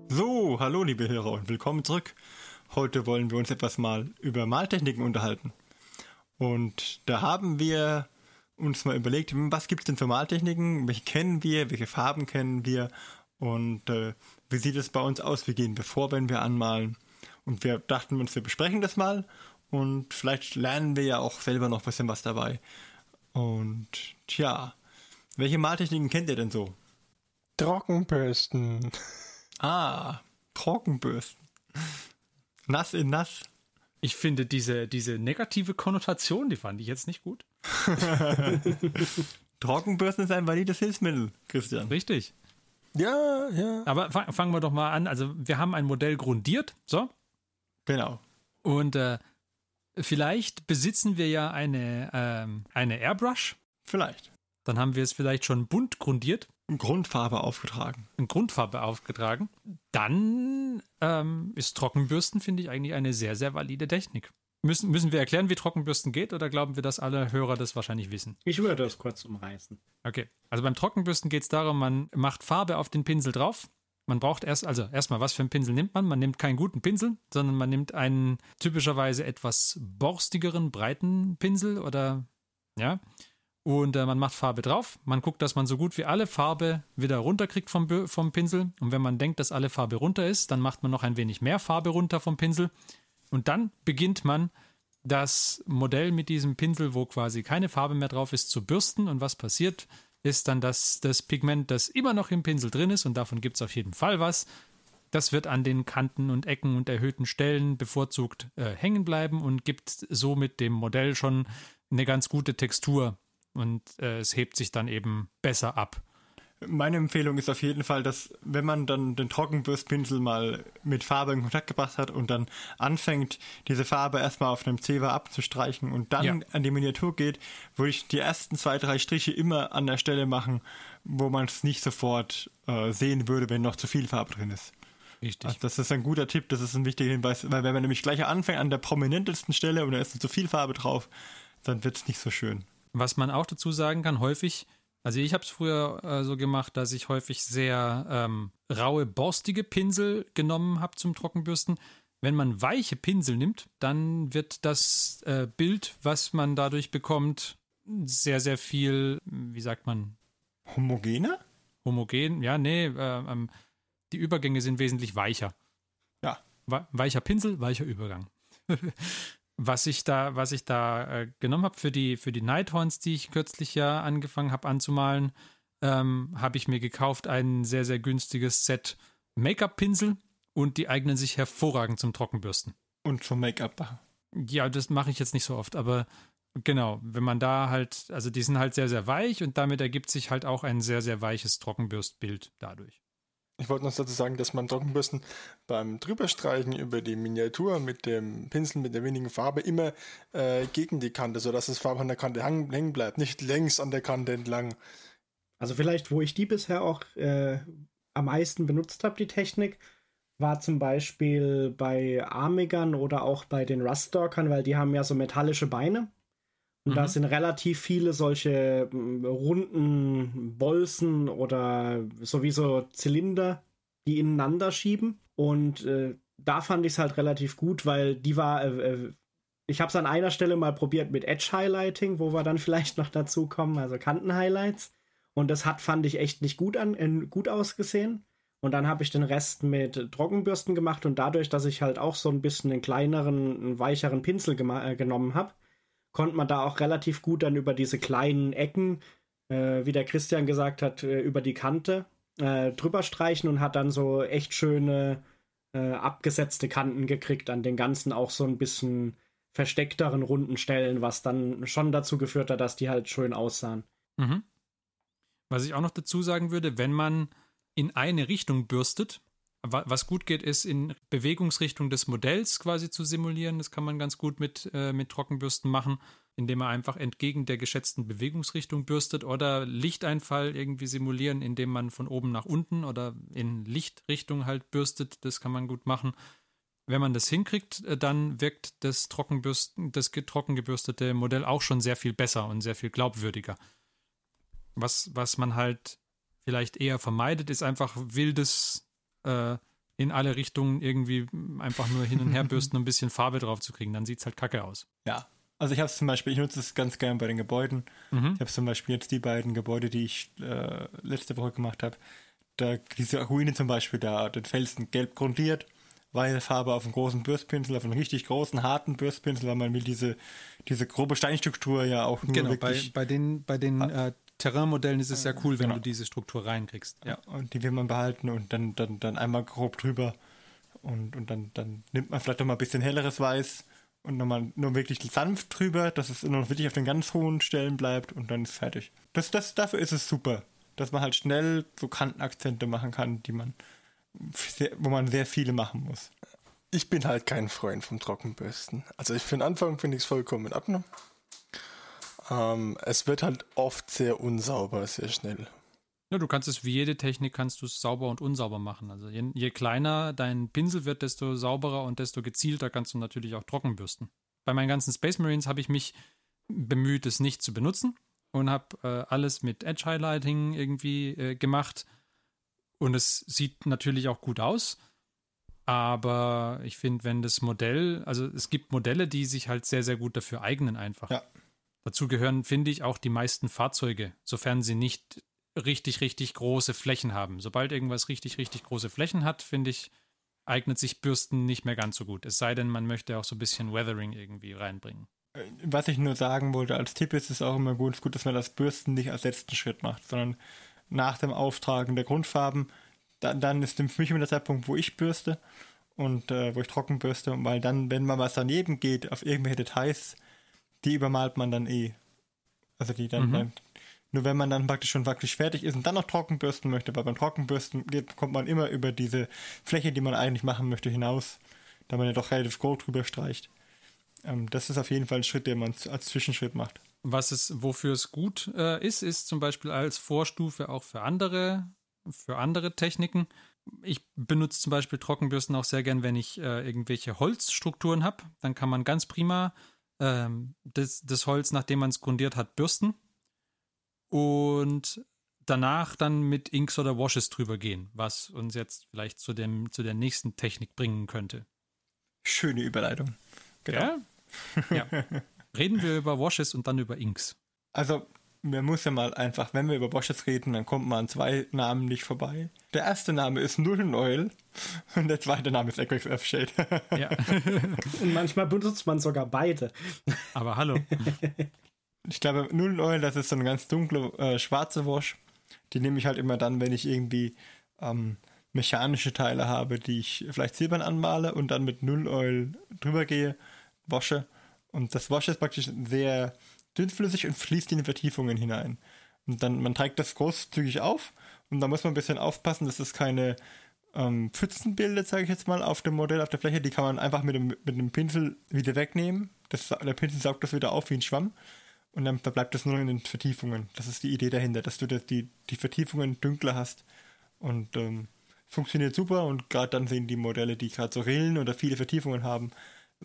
So, hallo liebe Hörer und willkommen zurück. Heute wollen wir uns etwas mal über Maltechniken unterhalten. Und da haben wir uns mal überlegt, was gibt es denn für Maltechniken? Welche kennen wir? Welche Farben kennen wir? Und äh, wie sieht es bei uns aus? Wie gehen wir vor, wenn wir anmalen? Und wir dachten uns, wir besprechen das mal und vielleicht lernen wir ja auch selber noch ein bisschen was dabei. Und tja, welche Maltechniken kennt ihr denn so? Trockenbürsten. Ah, Trockenbürsten. Nass in nass. Ich finde diese, diese negative Konnotation, die fand ich jetzt nicht gut. Trockenbürsten ist ein valides Hilfsmittel, Christian. Richtig. Ja, ja. Aber fang, fangen wir doch mal an. Also, wir haben ein Modell grundiert. So. Genau. Und äh, vielleicht besitzen wir ja eine, ähm, eine Airbrush. Vielleicht. dann haben wir es vielleicht schon bunt grundiert, Grundfarbe aufgetragen. in Grundfarbe aufgetragen. Dann ähm, ist Trockenbürsten, finde ich, eigentlich eine sehr, sehr valide Technik. Müssen, müssen wir erklären, wie Trockenbürsten geht, oder glauben wir, dass alle Hörer das wahrscheinlich wissen? Ich würde das kurz umreißen. Okay, also beim Trockenbürsten geht es darum, man macht Farbe auf den Pinsel drauf. Man braucht erst, also erstmal, was für einen Pinsel nimmt man? Man nimmt keinen guten Pinsel, sondern man nimmt einen typischerweise etwas borstigeren, breiten Pinsel oder ja. Und äh, man macht Farbe drauf. Man guckt, dass man so gut wie alle Farbe wieder runterkriegt vom, vom Pinsel. Und wenn man denkt, dass alle Farbe runter ist, dann macht man noch ein wenig mehr Farbe runter vom Pinsel. Und dann beginnt man das Modell mit diesem Pinsel, wo quasi keine Farbe mehr drauf ist, zu bürsten. Und was passiert, ist dann, dass das Pigment, das immer noch im Pinsel drin ist, und davon gibt es auf jeden Fall was, das wird an den Kanten und Ecken und erhöhten Stellen bevorzugt äh, hängen bleiben und gibt somit dem Modell schon eine ganz gute Textur. Und äh, es hebt sich dann eben besser ab. Meine Empfehlung ist auf jeden Fall, dass wenn man dann den Trockenbürstpinsel mal mit Farbe in Kontakt gebracht hat und dann anfängt, diese Farbe erstmal auf einem Zewa abzustreichen und dann Ja. an die Miniatur geht, würde ich die ersten zwei, drei Striche immer an der Stelle machen, wo man es nicht sofort äh, sehen würde, wenn noch zu viel Farbe drin ist. Richtig. Also das ist ein guter Tipp, das ist ein wichtiger Hinweis, weil wenn man nämlich gleich anfängt an der prominentesten Stelle und da ist zu viel Farbe drauf, dann wird es nicht so schön. Was man auch dazu sagen kann, häufig, also ich habe es früher äh, so gemacht, dass ich häufig sehr ähm, raue, borstige Pinsel genommen habe zum Trockenbürsten. Wenn man weiche Pinsel nimmt, dann wird das äh, Bild, was man dadurch bekommt, sehr, sehr viel, wie sagt man, Homogener? homogen. Ja, nee, äh, ähm, die Übergänge sind wesentlich weicher. Ja. Weicher Pinsel, weicher Übergang. was ich da, was ich da äh, genommen habe für die, für die Nighthorns, die ich kürzlich ja angefangen habe anzumalen, ähm, habe ich mir gekauft ein sehr, sehr günstiges Set Make-up-Pinsel und die eignen sich hervorragend zum Trockenbürsten. Und zum Make-up. Ja, das mache ich jetzt nicht so oft, aber genau, wenn man da halt, also die sind halt sehr, sehr weich und damit ergibt sich halt auch ein sehr, sehr weiches Trockenbürstbild dadurch. Ich wollte noch dazu sagen, dass man Trockenbürsten beim Drüberstreichen über die Miniatur mit dem Pinsel mit der wenigen Farbe immer äh, gegen die Kante, sodass das Farbe an der Kante hängen bleibt, nicht längs an der Kante entlang. Also vielleicht, wo ich die bisher auch äh, am meisten benutzt habe, die Technik, war zum Beispiel bei Armigern oder auch bei den Ruststalkern, weil die haben ja so metallische Beine. Und da Mhm. sind relativ viele solche mm, runden Bolzen oder sowieso Zylinder, die ineinander schieben. Und äh, da fand ich es halt relativ gut, weil die war. Äh, äh, ich habe es an einer Stelle mal probiert mit Edge Highlighting, wo wir dann vielleicht noch dazu kommen, also Kantenhighlights. Und das hat, fand ich, echt nicht gut, an, äh, gut ausgesehen. Und dann habe ich den Rest mit Trockenbürsten gemacht und dadurch, dass ich halt auch so ein bisschen einen kleineren, einen weicheren Pinsel äh, genommen habe, konnte man da auch relativ gut dann über diese kleinen Ecken, äh, wie der Christian gesagt hat, äh, über die Kante äh, drüber streichen und hat dann so echt schöne äh, abgesetzte Kanten gekriegt an den ganzen auch so ein bisschen versteckteren runden Stellen, was dann schon dazu geführt hat, dass die halt schön aussahen. Mhm. Was ich auch noch dazu sagen würde, wenn man in eine Richtung bürstet, was gut geht, ist in Bewegungsrichtung des Modells quasi zu simulieren. Das kann man ganz gut mit, äh, mit Trockenbürsten machen, indem man einfach entgegen der geschätzten Bewegungsrichtung bürstet oder Lichteinfall irgendwie simulieren, indem man von oben nach unten oder in Lichtrichtung halt bürstet. Das kann man gut machen. Wenn man das hinkriegt, äh, dann wirkt das, Trockenbürsten, das ge- trockengebürstete Modell auch schon sehr viel besser und sehr viel glaubwürdiger. Was, was man halt vielleicht eher vermeidet, ist einfach wildes äh, in alle Richtungen irgendwie einfach nur hin und her bürsten, um ein bisschen Farbe drauf zu kriegen. Dann sieht es halt kacke aus. Ja. Also ich habe es zum Beispiel, ich nutze es ganz gern bei den Gebäuden. Mhm. Ich habe zum Beispiel jetzt die beiden Gebäude, die ich äh, letzte Woche gemacht habe. Da diese Ruine zum Beispiel, da den Felsen gelb grundiert, weiße Farbe auf einem großen Bürstpinsel, auf einem richtig großen, harten Bürstpinsel, weil man will diese, diese grobe Steinstruktur ja auch nur Genau, bei, wirklich... bei den, bei den äh, Terrainmodellen ist es ja cool, wenn Genau. du diese Struktur reinkriegst. Ja, und die will man behalten und dann, dann, dann einmal grob drüber und, und dann, dann nimmt man vielleicht noch mal ein bisschen helleres Weiß und nochmal nur wirklich sanft drüber, dass es nur noch wirklich auf den ganz hohen Stellen bleibt und dann ist fertig. Das, das, dafür ist es super, dass man halt schnell so Kantenakzente machen kann, die man, sehr, wo man sehr viele machen muss. Ich bin halt kein Freund vom Trockenbürsten. Also ich für den Anfang finde ich es vollkommen in Ordnung. Ähm, es wird halt oft sehr unsauber, sehr schnell. Ja, du kannst es wie jede Technik, kannst du es sauber und unsauber machen. Also je, je, kleiner dein Pinsel wird, desto sauberer und desto gezielter kannst du natürlich auch trocken bürsten. Bei meinen ganzen Space Marines habe ich mich bemüht, es nicht zu benutzen und habe äh, alles mit Edge Highlighting irgendwie äh, gemacht. Und es sieht natürlich auch gut aus. Aber ich finde, wenn das Modell, also es gibt Modelle, die sich halt sehr, sehr gut dafür eignen einfach. Ja. Dazu gehören, finde ich, auch die meisten Fahrzeuge, sofern sie nicht richtig, richtig große Flächen haben. Sobald irgendwas richtig, richtig große Flächen hat, finde ich, eignet sich Bürsten nicht mehr ganz so gut. Es sei denn, man möchte auch so ein bisschen Weathering irgendwie reinbringen. Äh, was ich nur sagen wollte, als Tipp ist es auch immer gut, gut, dass man das Bürsten nicht als letzten Schritt macht, sondern nach dem Auftragen der Grundfarben, dann, dann ist für mich immer der Zeitpunkt, wo ich bürste und äh, wo ich trocken bürste, weil dann, wenn mal was daneben geht, auf irgendwelche Details, die übermalt man dann eh. Also die dann, mhm. dann nur wenn man dann praktisch schon praktisch fertig ist und dann noch Trockenbürsten möchte, weil beim Trockenbürsten geht, kommt man immer über diese Fläche, die man eigentlich machen möchte, hinaus, da man ja doch relativ grob drüber streicht. Ähm, das ist auf jeden Fall ein Schritt, den man als Zwischenschritt macht. Was es, wofür es gut äh, ist, ist zum Beispiel als Vorstufe auch für andere, für andere Techniken. Ich benutze zum Beispiel Trockenbürsten auch sehr gern, wenn ich äh, irgendwelche Holzstrukturen habe. Dann kann man ganz prima ähm, das, das Holz, nachdem man es grundiert hat, bürsten und danach dann mit Inks oder Washes drüber gehen, was uns jetzt vielleicht zu, dem, zu der nächsten Technik bringen könnte. Schöne Überleitung. Genau. Ja? ja. Reden wir über Washes und dann über Inks. Also, man muss ja mal einfach, wenn wir über Washes reden, dann kommt man an zwei Namen nicht vorbei. Der erste Name ist Null Oil und der zweite Name ist Equix F-Shade. ja. und manchmal benutzt man sogar beide. Aber hallo. Ich glaube, Null Oil, das ist so eine ganz dunkle äh, schwarze Wash. Die nehme ich halt immer dann, wenn ich irgendwie ähm, mechanische Teile habe, die ich vielleicht silbern anmale und dann mit Null Oil drüber gehe, wasche. Und das Wash ist praktisch sehr dünnflüssig und fließt in die Vertiefungen hinein. Und dann, man trägt das großzügig auf und da muss man ein bisschen aufpassen, dass es keine ähm, Pfützen bildet, sage ich jetzt mal, auf dem Modell, auf der Fläche. Die kann man einfach mit dem, mit dem Pinsel wieder wegnehmen. Das, der Pinsel saugt das wieder auf wie ein Schwamm und dann verbleibt es nur in den Vertiefungen. Das ist die Idee dahinter, dass du die, die Vertiefungen dünkler hast. Und ähm, funktioniert super und gerade dann sehen die Modelle, die gerade so Rillen oder viele Vertiefungen haben,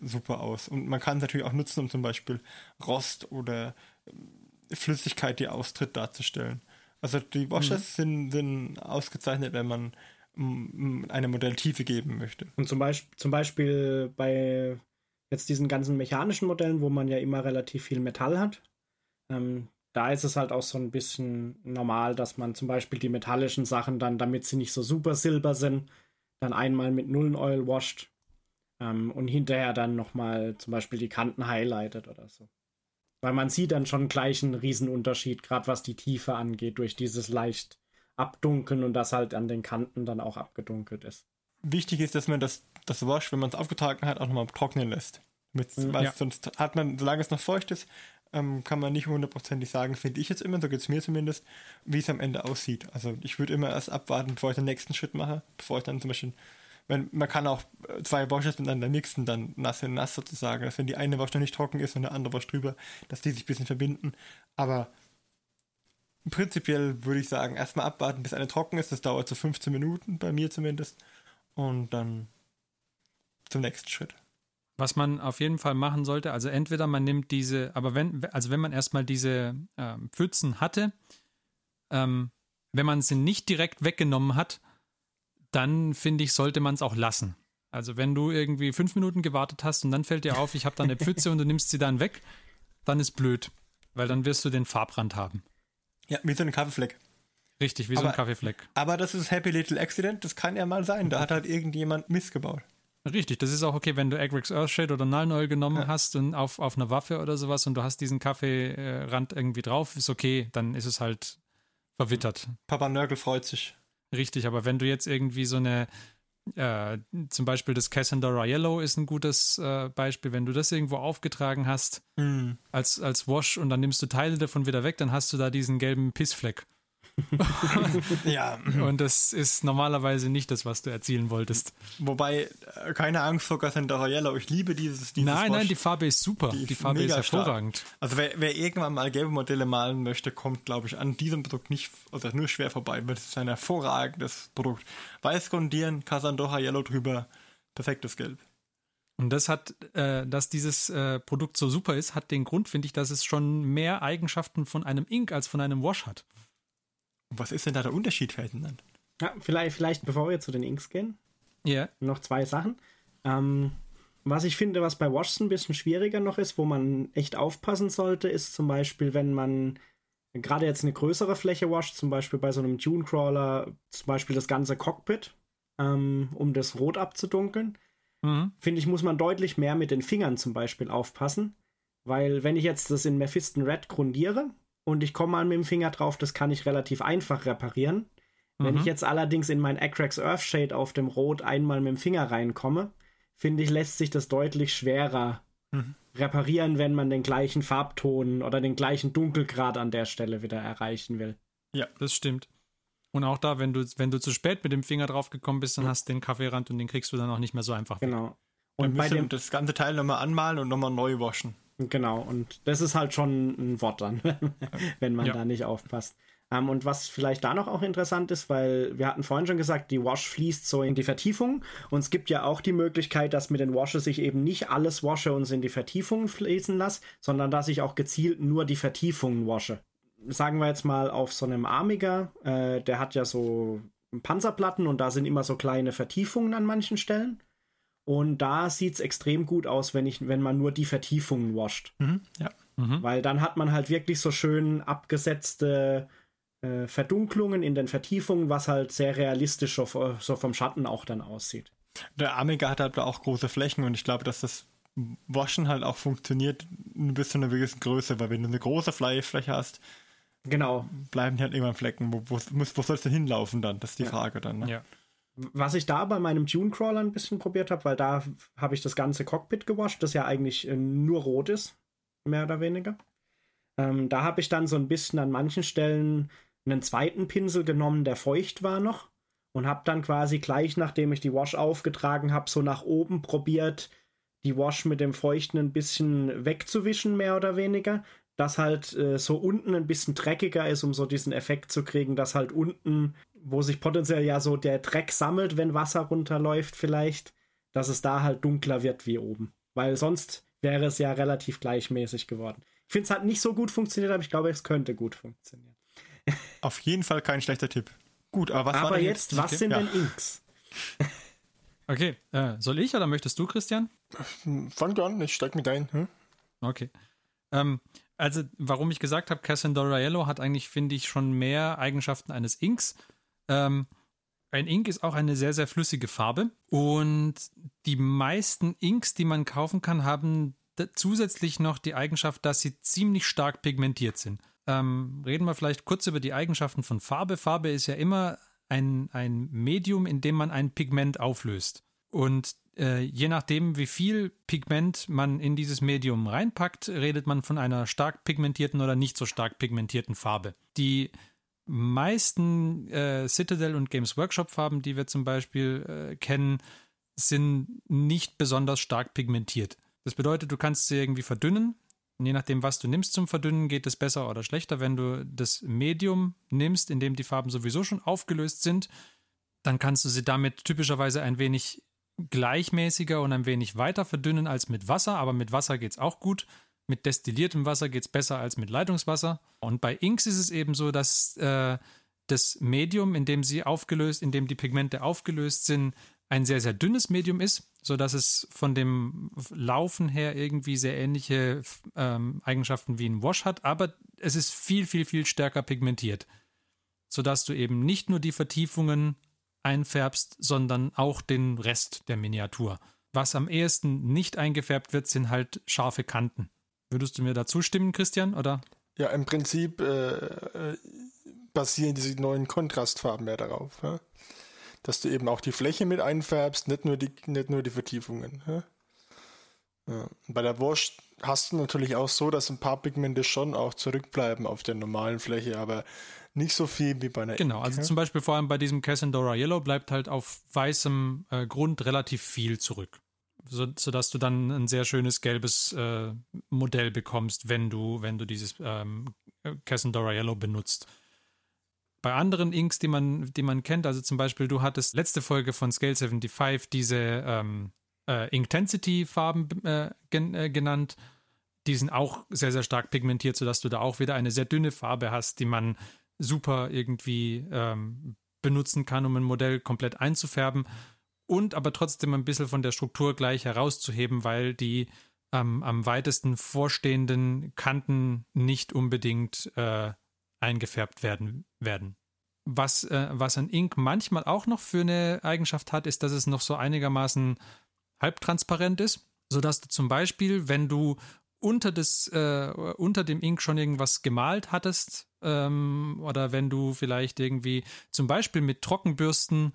super aus. Und man kann es natürlich auch nutzen, um zum Beispiel Rost oder ähm, Flüssigkeit, die austritt, darzustellen. Also die Washes mhm. sind, sind ausgezeichnet, wenn man eine Modelltiefe geben möchte. Und zum Beispiel, zum Beispiel bei jetzt diesen ganzen mechanischen Modellen, wo man ja immer relativ viel Metall hat, ähm, da ist es halt auch so ein bisschen normal, dass man zum Beispiel die metallischen Sachen dann, damit sie nicht so super silber sind, dann einmal mit Nullen-Oil wascht ähm, und hinterher dann nochmal zum Beispiel die Kanten highlightet oder so. Weil man sieht dann schon gleich einen Riesenunterschied, gerade was die Tiefe angeht, durch dieses leicht abdunkeln und das halt an den Kanten dann auch abgedunkelt ist. Wichtig ist, dass man das, das Wash, wenn man es aufgetragen hat, auch nochmal trocknen lässt. Mit, mhm. ja. Sonst hat man, solange es noch feucht ist, ähm, kann man nicht hundertprozentig sagen, finde ich jetzt immer, so geht es mir zumindest, wie es am Ende aussieht. Also ich würde immer erst abwarten, bevor ich den nächsten Schritt mache, bevor ich dann zum Beispiel, wenn, man kann auch äh, zwei Washes miteinander mixen, dann nass in nass sozusagen, dass wenn die eine Wasch noch nicht trocken ist und eine andere Wasch drüber, dass die sich ein bisschen verbinden. Aber prinzipiell würde ich sagen, erstmal abwarten, bis eine trocken ist. Das dauert so 15 Minuten, bei mir zumindest. Und dann zum nächsten Schritt was man auf jeden Fall machen sollte, also entweder man nimmt diese, aber wenn, also wenn man erstmal diese ähm, Pfützen hatte, ähm, wenn man sie nicht direkt weggenommen hat, dann finde ich, sollte man es auch lassen. Also wenn du irgendwie fünf Minuten gewartet hast und dann fällt dir auf, ich habe da eine Pfütze und du nimmst sie dann weg, dann ist blöd, weil dann wirst du den Farbrand haben. Ja, wie so ein Kaffeefleck. Richtig, wie aber, so ein Kaffeefleck. Aber das ist Happy Little Accident, das kann ja mal sein. Da hat halt irgendjemand missgebaut. Richtig, das ist auch okay, wenn du Agrix Earthshade oder Null genommen ja. hast und auf, auf einer Waffe oder sowas und du hast diesen Kaffeerand irgendwie drauf, ist okay, dann ist es halt verwittert. Papa Nörgel freut sich. Richtig, aber wenn du jetzt irgendwie so eine, äh, zum Beispiel das Cassandra Yellow ist ein gutes äh, Beispiel, wenn du das irgendwo aufgetragen hast mm. als, als Wash und dann nimmst du Teile davon wieder weg, dann hast du da diesen gelben Pissfleck. Ja, Und das ist normalerweise nicht das, was du erzielen wolltest. wobei, äh, keine Angst vor Cassandra Yellow. Ich liebe dieses, dieses Nein, nein, Wash. die Farbe ist super. Die, ist Farbe ist mega stark. hervorragend. Also wer, wer irgendwann mal gelbe Modelle malen möchte, kommt, glaube ich, an diesem Produkt nicht, oder nur schwer vorbei, weil es ist ein hervorragendes Produkt. Weiß grundieren, Cassandra Yellow drüber, perfektes Gelb. Und das hat, äh, dass dieses äh, Produkt so super ist, hat den Grund, finde ich, dass es schon mehr Eigenschaften von einem Ink als von einem Wash hat. Was ist denn da der Unterschied, Ferdinand? Ja, vielleicht, vielleicht, bevor wir zu den Inks gehen, Ja. noch zwei Sachen. Ähm, was ich finde, was bei Washs ein bisschen schwieriger noch ist, wo man echt aufpassen sollte, ist zum Beispiel, wenn man gerade jetzt eine größere Fläche wascht, zum Beispiel bei so einem Dune-Crawler, zum Beispiel das ganze Cockpit, ähm, um das Rot abzudunkeln, Mhm. finde ich, muss man deutlich mehr mit den Fingern zum Beispiel aufpassen. Weil wenn ich jetzt das in Mephiston Red grundiere und ich komme mal mit dem Finger drauf, das kann ich relativ einfach reparieren. Wenn Mhm. ich jetzt allerdings in mein Acrax Earthshade auf dem Rot einmal mit dem Finger reinkomme, finde ich, lässt sich das deutlich schwerer Mhm. reparieren, wenn man den gleichen Farbton oder den gleichen Dunkelgrad an der Stelle wieder erreichen will. Ja, das stimmt. Und auch da, wenn du, wenn du zu spät mit dem Finger drauf gekommen bist, dann hast du den Kaffeerand und den kriegst du dann auch nicht mehr so einfach weg. Genau. Und Und bei müssen dem, das ganze Teil nochmal anmalen und nochmal neu waschen. Genau, und das ist halt schon ein Wort dann, wenn man Ja. da nicht aufpasst. Ähm, und was vielleicht da noch auch interessant ist, weil wir hatten vorhin schon gesagt, die Wash fließt so in die Vertiefung. Und es gibt ja auch die Möglichkeit, dass mit den Washes ich eben nicht alles wasche und in die Vertiefungen fließen lasse, sondern dass ich auch gezielt nur die Vertiefungen wasche. Sagen wir jetzt mal auf so einem Amiga, äh, der hat ja so Panzerplatten und da sind immer so kleine Vertiefungen an manchen Stellen. Und da sieht es extrem gut aus, wenn, ich, wenn man nur die Vertiefungen wascht. Mhm. Ja. Weil dann hat man halt wirklich so schön abgesetzte äh, Verdunklungen in den Vertiefungen, was halt sehr realistisch so, so vom Schatten auch dann aussieht. Der Amiga hat halt auch große Flächen und ich glaube, dass das Waschen halt auch funktioniert bis zu einer gewissen Größe, weil wenn du eine große Fläche hast, Genau. bleiben die halt irgendwann Flecken. Wo, wo, muss- wo soll es denn hinlaufen dann? Das ist die Frage dann. Ne? Ja. Was ich da bei meinem Dune-Crawler ein bisschen probiert habe, weil da habe ich das ganze Cockpit gewascht, das ja eigentlich äh, nur rot ist, mehr oder weniger. Ähm, da habe ich dann so ein bisschen an manchen Stellen einen zweiten Pinsel genommen, der feucht war noch. Und habe dann quasi gleich, nachdem ich die Wash aufgetragen habe, so nach oben probiert, die Wash mit dem Feuchten ein bisschen wegzuwischen, mehr oder weniger. Dass halt äh, so unten ein bisschen dreckiger ist, um so diesen Effekt zu kriegen, dass halt unten, wo sich potenziell ja so der Dreck sammelt, wenn Wasser runterläuft, vielleicht, dass es da halt dunkler wird wie oben. Weil sonst wäre es ja relativ gleichmäßig geworden. Ich finde, es hat nicht so gut funktioniert, aber ich glaube, es könnte gut funktionieren. Auf jeden Fall kein schlechter Tipp. Gut, aber was war aber denn jetzt, was sind ja. denn Inks? Okay, äh, soll ich oder möchtest du, Christian? Fang du an, ich steig mit ein. Hm? Okay. Ähm, also, warum ich gesagt habe, Cassandra Yellow hat eigentlich, finde ich, schon mehr Eigenschaften eines Inks. Ähm, ein Ink ist auch eine sehr, sehr flüssige Farbe. Und die meisten Inks, die man kaufen kann, haben zusätzlich noch die Eigenschaft, dass sie ziemlich stark pigmentiert sind. Ähm, reden wir vielleicht kurz über die Eigenschaften von Farbe. Farbe ist ja immer ein, ein Medium, in dem man ein Pigment auflöst. Und äh, je nachdem, wie viel Pigment man in dieses Medium reinpackt, redet man von einer stark pigmentierten oder nicht so stark pigmentierten Farbe. Die meisten äh, Citadel und Games Workshop Farben, die wir zum Beispiel äh, kennen, sind nicht besonders stark pigmentiert. Das bedeutet, du kannst sie irgendwie verdünnen. Und je nachdem, was du nimmst zum Verdünnen, geht es besser oder schlechter. Wenn du das Medium nimmst, in dem die Farben sowieso schon aufgelöst sind, dann kannst du sie damit typischerweise ein wenig gleichmäßiger und ein wenig weiter verdünnen als mit Wasser, aber mit Wasser geht es auch gut. Mit destilliertem Wasser geht es besser als mit Leitungswasser. Und bei Inks ist es eben so, dass äh, das Medium, in dem sie aufgelöst, in dem die Pigmente aufgelöst sind, ein sehr, sehr dünnes Medium ist, sodass es von dem Laufen her irgendwie sehr ähnliche ähm, Eigenschaften wie ein Wash hat, aber es ist viel, viel, viel stärker pigmentiert, sodass du eben nicht nur die Vertiefungen einfärbst, sondern auch den Rest der Miniatur. Was am ehesten nicht eingefärbt wird, sind halt scharfe Kanten. Würdest du mir da zustimmen, Christian? Oder? Ja, im Prinzip äh, äh, basieren diese neuen Kontrastfarben mehr darauf. Ja? Dass du eben auch die Fläche mit einfärbst, nicht nur die, nicht nur die Vertiefungen. Ja? Ja. Bei der Wurst hast du natürlich auch so, dass ein paar Pigmente schon auch zurückbleiben auf der normalen Fläche, aber nicht so viel wie bei einer Genau, also Ink, zum Beispiel vor allem bei diesem Cassandora Yellow bleibt halt auf weißem äh, Grund relativ viel zurück. So, sodass du dann ein sehr schönes gelbes äh, Modell bekommst, wenn du, wenn du dieses ähm, Cassandora Yellow benutzt. Bei anderen Inks, die man, die man kennt, also zum Beispiel, du hattest letzte Folge von Scale 75 diese ähm, äh, Intensity-Farben äh, gen, äh, genannt. Die sind auch sehr, sehr stark pigmentiert, sodass du da auch wieder eine sehr dünne Farbe hast, die man super irgendwie ähm, benutzen kann, um ein Modell komplett einzufärben und aber trotzdem ein bisschen von der Struktur gleich herauszuheben, weil die ähm, am weitesten vorstehenden Kanten nicht unbedingt äh, eingefärbt werden. werden. Was, äh, was ein Ink manchmal auch noch für eine Eigenschaft hat, ist, dass es noch so einigermaßen halbtransparent ist, sodass du zum Beispiel, wenn du unter, des, äh, unter dem Ink schon irgendwas gemalt hattest, ähm, oder wenn du vielleicht irgendwie zum Beispiel mit Trockenbürsten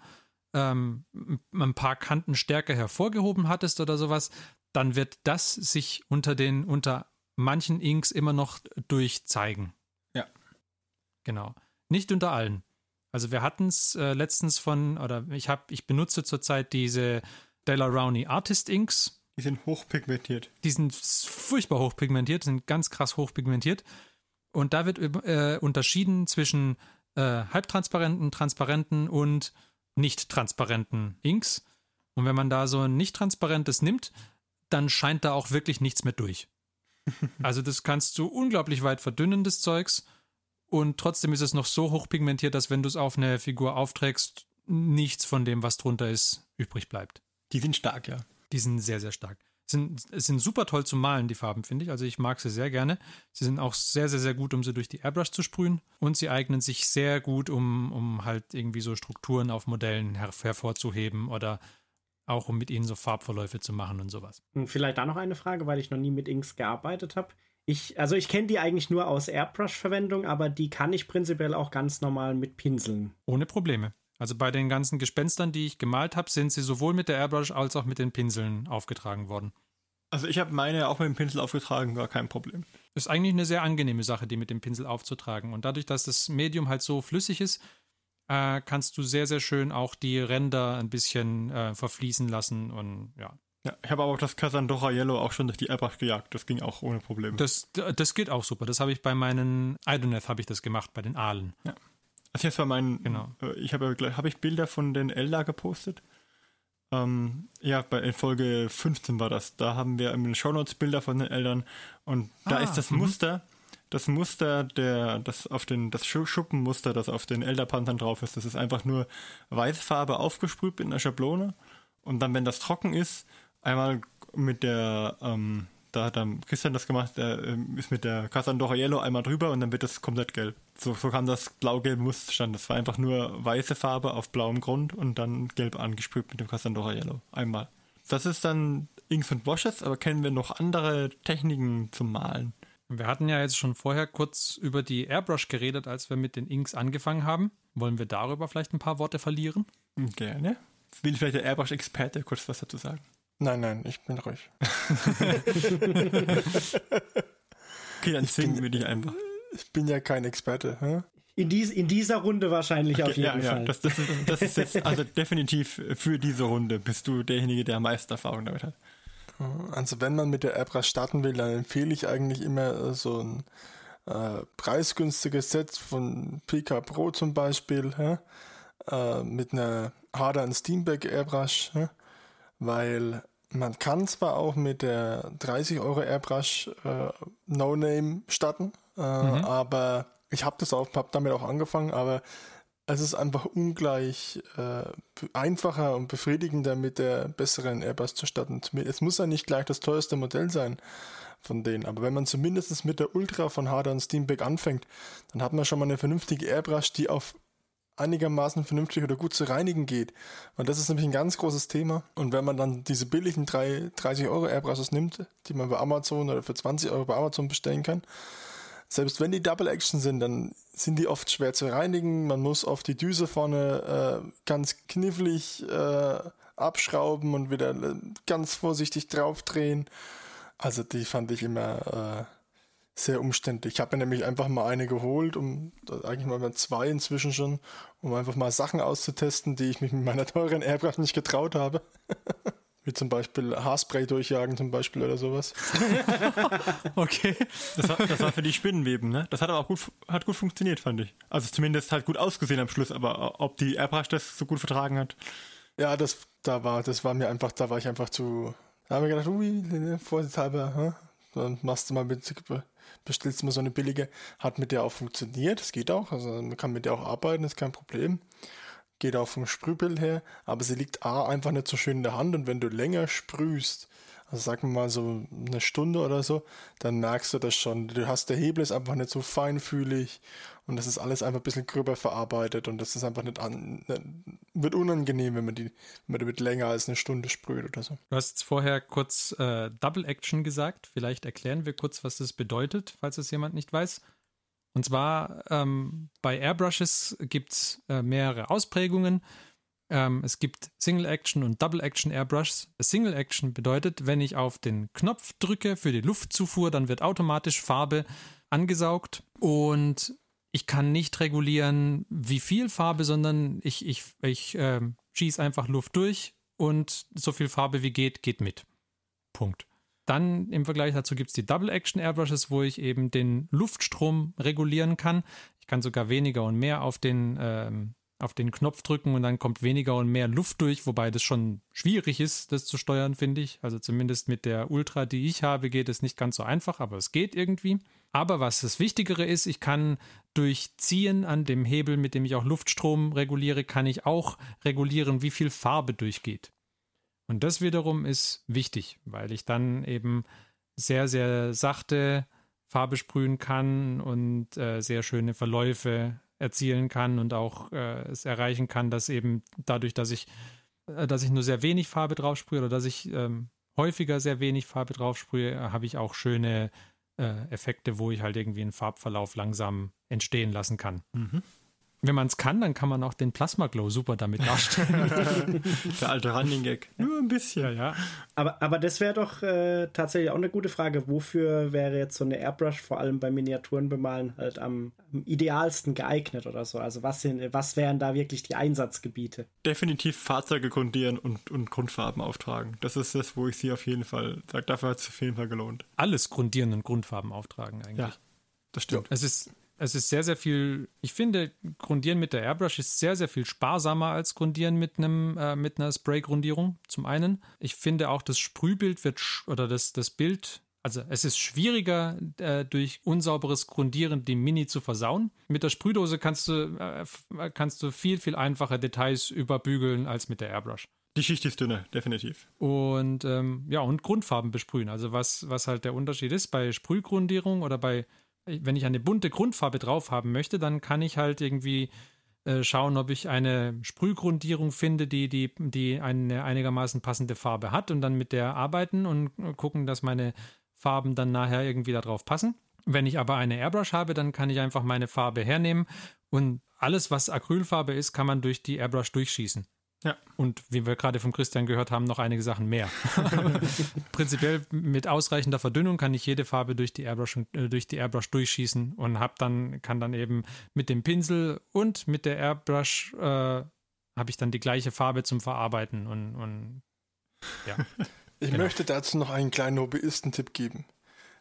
ähm, ein paar Kanten stärker hervorgehoben hattest oder sowas, dann wird das sich unter den, unter manchen Inks immer noch durchzeigen. Ja. Genau. Nicht unter allen. Also wir hatten es äh, letztens von, oder ich habe, ich benutze zurzeit diese Della Rowney Artist Inks. Die sind hochpigmentiert. Die sind furchtbar hochpigmentiert, sind ganz krass hochpigmentiert. Und da wird äh, unterschieden zwischen äh, halbtransparenten, transparenten und nicht transparenten Inks. Und wenn man da so ein nicht transparentes nimmt, dann scheint da auch wirklich nichts mehr durch. Also das kannst du unglaublich weit verdünnen, des Zeugs. Und trotzdem ist es noch so hochpigmentiert, dass wenn du es auf eine Figur aufträgst, nichts von dem, was drunter ist, übrig bleibt. Die sind stark, ja. Die sind sehr, sehr stark. Sind, sind super toll zum Malen, die Farben, finde ich. Also ich mag sie sehr gerne. Sie sind auch sehr, sehr, sehr gut, um sie durch die Airbrush zu sprühen. Und sie eignen sich sehr gut, um, um halt irgendwie so Strukturen auf Modellen her hervorzuheben oder auch um mit ihnen so Farbverläufe zu machen und sowas. Und vielleicht da noch eine Frage, weil ich noch nie mit Inks gearbeitet habe. Ich, also ich kenne die eigentlich nur aus Airbrush-Verwendung, aber die kann ich prinzipiell auch ganz normal mit Pinseln. Ohne Probleme. Also bei den ganzen Gespenstern, die ich gemalt habe, sind sie sowohl mit der Airbrush als auch mit den Pinseln aufgetragen worden. Also ich habe meine auch mit dem Pinsel aufgetragen, gar kein Problem. Ist eigentlich eine sehr angenehme Sache, die mit dem Pinsel aufzutragen. Und dadurch, dass das Medium halt so flüssig ist, äh, kannst du sehr, sehr schön auch die Ränder ein bisschen äh, verfließen lassen und ja. Ja, ich habe aber auch das Cassandora Yellow auch schon durch die Airbrush gejagt. Das ging auch ohne Probleme. Das, das geht auch super. Das habe ich bei meinen Idoneth habe ich das gemacht, bei den Aalen. Ja. Also jetzt war mein, Genau. äh, ich habe habe ich Bilder von den Elder gepostet. Ähm, ja, bei in Folge 15 war das. Da haben wir in den Shownotes Bilder von den Eltern und da Ah, ist das mhm. Muster, das Muster der, das auf den, das Schu- Schuppenmuster, das auf den Elderpanthern drauf ist, das ist einfach nur Weißfarbe aufgesprüht in einer Schablone und dann, wenn das trocken ist, einmal mit der, ähm, da hat dann Christian das gemacht, der ähm, ist mit der Cassandora Yellow einmal drüber und dann wird das komplett gelb. So, so kam das blau-gelbe Muster zustande. Das war einfach nur weiße Farbe auf blauem Grund und dann gelb angesprüht mit dem Cassandora Yellow. Einmal. Das ist dann Inks und Washes, aber kennen wir noch andere Techniken zum Malen? Wir hatten ja jetzt schon vorher kurz über die Airbrush geredet, als wir mit den Inks angefangen haben. Wollen wir darüber vielleicht ein paar Worte verlieren? Gerne. Will vielleicht der Airbrush-Experte kurz was dazu sagen? Nein, nein, ich bin ruhig. Okay, dann zwingen wir dich einfach. Ich bin ja kein Experte. Hä? In, dies, in dieser Runde wahrscheinlich auf Okay, jeden ja, Fall. ja, das, das, ist, das ist jetzt also definitiv für diese Runde bist du derjenige, der am meisten Erfahrung damit hat. Also wenn man mit der Airbrush starten will, dann empfehle ich eigentlich immer äh, so ein äh, preisgünstiges Set von PK Pro zum Beispiel, hä? Äh, mit einer Harder Steamback Airbrush, hä? Weil man kann zwar auch mit der 30 Euro Airbrush äh, No Name starten, äh, aber ich habe das auch, habe damit auch angefangen, aber es ist einfach ungleich äh, einfacher und befriedigender mit der besseren Airbus zu starten. Es muss ja nicht gleich das teuerste Modell sein von denen, aber wenn man zumindest mit der Ultra von Harder und Steamback anfängt, dann hat man schon mal eine vernünftige Airbrush, die auf einigermaßen vernünftig oder gut zu reinigen geht. Und das ist nämlich ein ganz großes Thema. Und wenn man dann diese billigen 3, 30 Euro Airbrushes nimmt, die man bei Amazon oder für 20 Euro bei Amazon bestellen kann, selbst wenn die Double Action sind, dann sind die oft schwer zu reinigen. Man muss oft die Düse vorne äh, ganz knifflig äh, abschrauben und wieder äh, ganz vorsichtig draufdrehen. Also die fand ich immer äh, sehr umständlich. Ich habe mir nämlich einfach mal eine geholt, um eigentlich mal zwei inzwischen schon, um einfach mal Sachen auszutesten, die ich mich mit meiner teuren Airbrush nicht getraut habe. Wie zum Beispiel Haarspray durchjagen zum Beispiel oder sowas. okay. Das war, das war für die Spinnenweben, ne? Das hat aber auch gut, hat gut funktioniert, fand ich. Also zumindest hat gut ausgesehen am Schluss, aber ob die Airbrush das so gut vertragen hat. Ja, das, da war, das war mir einfach, da war ich einfach zu, da habe ich gedacht, ui, vorsichtshalber, hm? dann machst du mal mit, bestellst du mal so eine billige, hat mit der auch funktioniert, das geht auch, also man kann mit der auch arbeiten, ist kein Problem. Geht auch vom Sprühbild her, aber sie liegt A einfach nicht so schön in der Hand und wenn du länger sprühst, also sagen mal so eine Stunde oder so, dann merkst du das schon. Du hast, der Hebel ist einfach nicht so feinfühlig und das ist alles einfach ein bisschen gröber verarbeitet und das ist einfach nicht an, wird unangenehm, wenn man die, wenn man damit länger als eine Stunde sprüht oder so. Du hast vorher kurz äh, Double Action gesagt. Vielleicht erklären wir kurz, was das bedeutet, falls es jemand nicht weiß. Und zwar ähm, bei Airbrushes gibt es äh, mehrere Ausprägungen. Ähm, es gibt Single Action und Double Action Airbrushes. Single Action bedeutet, wenn ich auf den Knopf drücke für die Luftzufuhr, dann wird automatisch Farbe angesaugt und ich kann nicht regulieren, wie viel Farbe, sondern ich, ich, ich äh, schieße einfach Luft durch und so viel Farbe wie geht, geht mit. Punkt. Dann im Vergleich dazu gibt es die Double Action Airbrushes, wo ich eben den Luftstrom regulieren kann. Ich kann sogar weniger und mehr auf den, ähm, auf den Knopf drücken und dann kommt weniger und mehr Luft durch, wobei das schon schwierig ist, das zu steuern, finde ich. Also zumindest mit der Ultra, die ich habe, geht es nicht ganz so einfach, aber es geht irgendwie. Aber was das Wichtigere ist, ich kann durch Ziehen an dem Hebel, mit dem ich auch Luftstrom reguliere, kann ich auch regulieren, wie viel Farbe durchgeht. Und das wiederum ist wichtig, weil ich dann eben sehr, sehr sachte Farbe sprühen kann und äh, sehr schöne Verläufe erzielen kann und auch äh, es erreichen kann, dass eben dadurch, dass ich, äh, dass ich nur sehr wenig Farbe drauf sprühe oder dass ich ähm, häufiger sehr wenig Farbe drauf sprühe, habe ich auch schöne äh, Effekte, wo ich halt irgendwie einen Farbverlauf langsam entstehen lassen kann. Mhm. Wenn man es kann, dann kann man auch den Plasma Glow super damit darstellen. Der alte Running Gag. Nur ein bisschen, ja. Aber, aber das wäre doch äh, tatsächlich auch eine gute Frage. Wofür wäre jetzt so eine Airbrush vor allem bei Miniaturen bemalen halt am, am idealsten geeignet oder so? Also was, sind, was wären da wirklich die Einsatzgebiete? Definitiv Fahrzeuge grundieren und, und Grundfarben auftragen. Das ist das, wo ich sie auf jeden Fall sage, dafür hat es auf jeden Fall gelohnt. Alles grundieren und Grundfarben auftragen eigentlich. Ja, das stimmt. Es ist es ist sehr, sehr viel, ich finde, Grundieren mit der Airbrush ist sehr, sehr viel sparsamer als Grundieren mit einem, äh, mit einer Spray-Grundierung, zum einen. Ich finde auch, das Sprühbild wird, oder das, das Bild, also es ist schwieriger, äh, durch unsauberes Grundieren die Mini zu versauen. Mit der Sprühdose kannst du, äh, kannst du viel, viel einfacher Details überbügeln als mit der Airbrush. Die Schicht ist dünner, definitiv. Und ähm, ja, und Grundfarben besprühen. Also was, was halt der Unterschied ist bei Sprühgrundierung oder bei wenn ich eine bunte Grundfarbe drauf haben möchte, dann kann ich halt irgendwie äh, schauen, ob ich eine Sprühgrundierung finde, die, die, die eine einigermaßen passende Farbe hat und dann mit der arbeiten und gucken, dass meine Farben dann nachher irgendwie darauf passen. Wenn ich aber eine Airbrush habe, dann kann ich einfach meine Farbe hernehmen und alles, was Acrylfarbe ist, kann man durch die Airbrush durchschießen. Ja. Und wie wir gerade von Christian gehört haben, noch einige Sachen mehr. Prinzipiell mit ausreichender Verdünnung kann ich jede Farbe durch die Airbrush, äh, durch die Airbrush durchschießen und hab dann, kann dann eben mit dem Pinsel und mit der Airbrush äh, habe ich dann die gleiche Farbe zum Verarbeiten und, und ja. Ich genau. möchte dazu noch einen kleinen Hobbyisten-Tipp geben.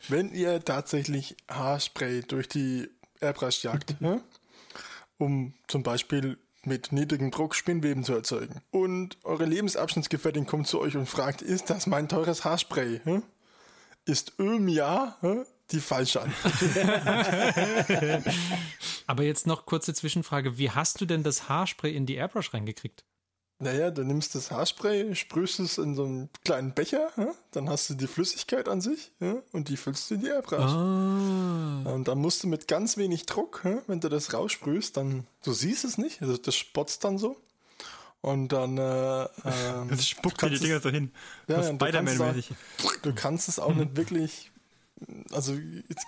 Wenn ihr tatsächlich Haarspray durch die Airbrush jagt, ne, um zum Beispiel mit niedrigem Druck Spinnweben zu erzeugen. Und eure Lebensabschnittsgefährtin kommt zu euch und fragt, ist das mein teures Haarspray? Hm? Ist Öl ja hm? die falsche Antwort. Aber jetzt noch kurze Zwischenfrage. Wie hast du denn das Haarspray in die Airbrush reingekriegt? Naja, du nimmst das Haarspray, sprühst es in so einen kleinen Becher, ja? dann hast du die Flüssigkeit an sich ja? und die füllst du in die Airbrush. Ah. Und dann musst du mit ganz wenig Druck, ja? wenn du das raussprühst, dann, du siehst es nicht, also das spotzt dann so. Und dann äh, äh, das spuckt dir die Dinger so hin. Ja, Spider-Man-mäßig. Du kannst es auch nicht wirklich, also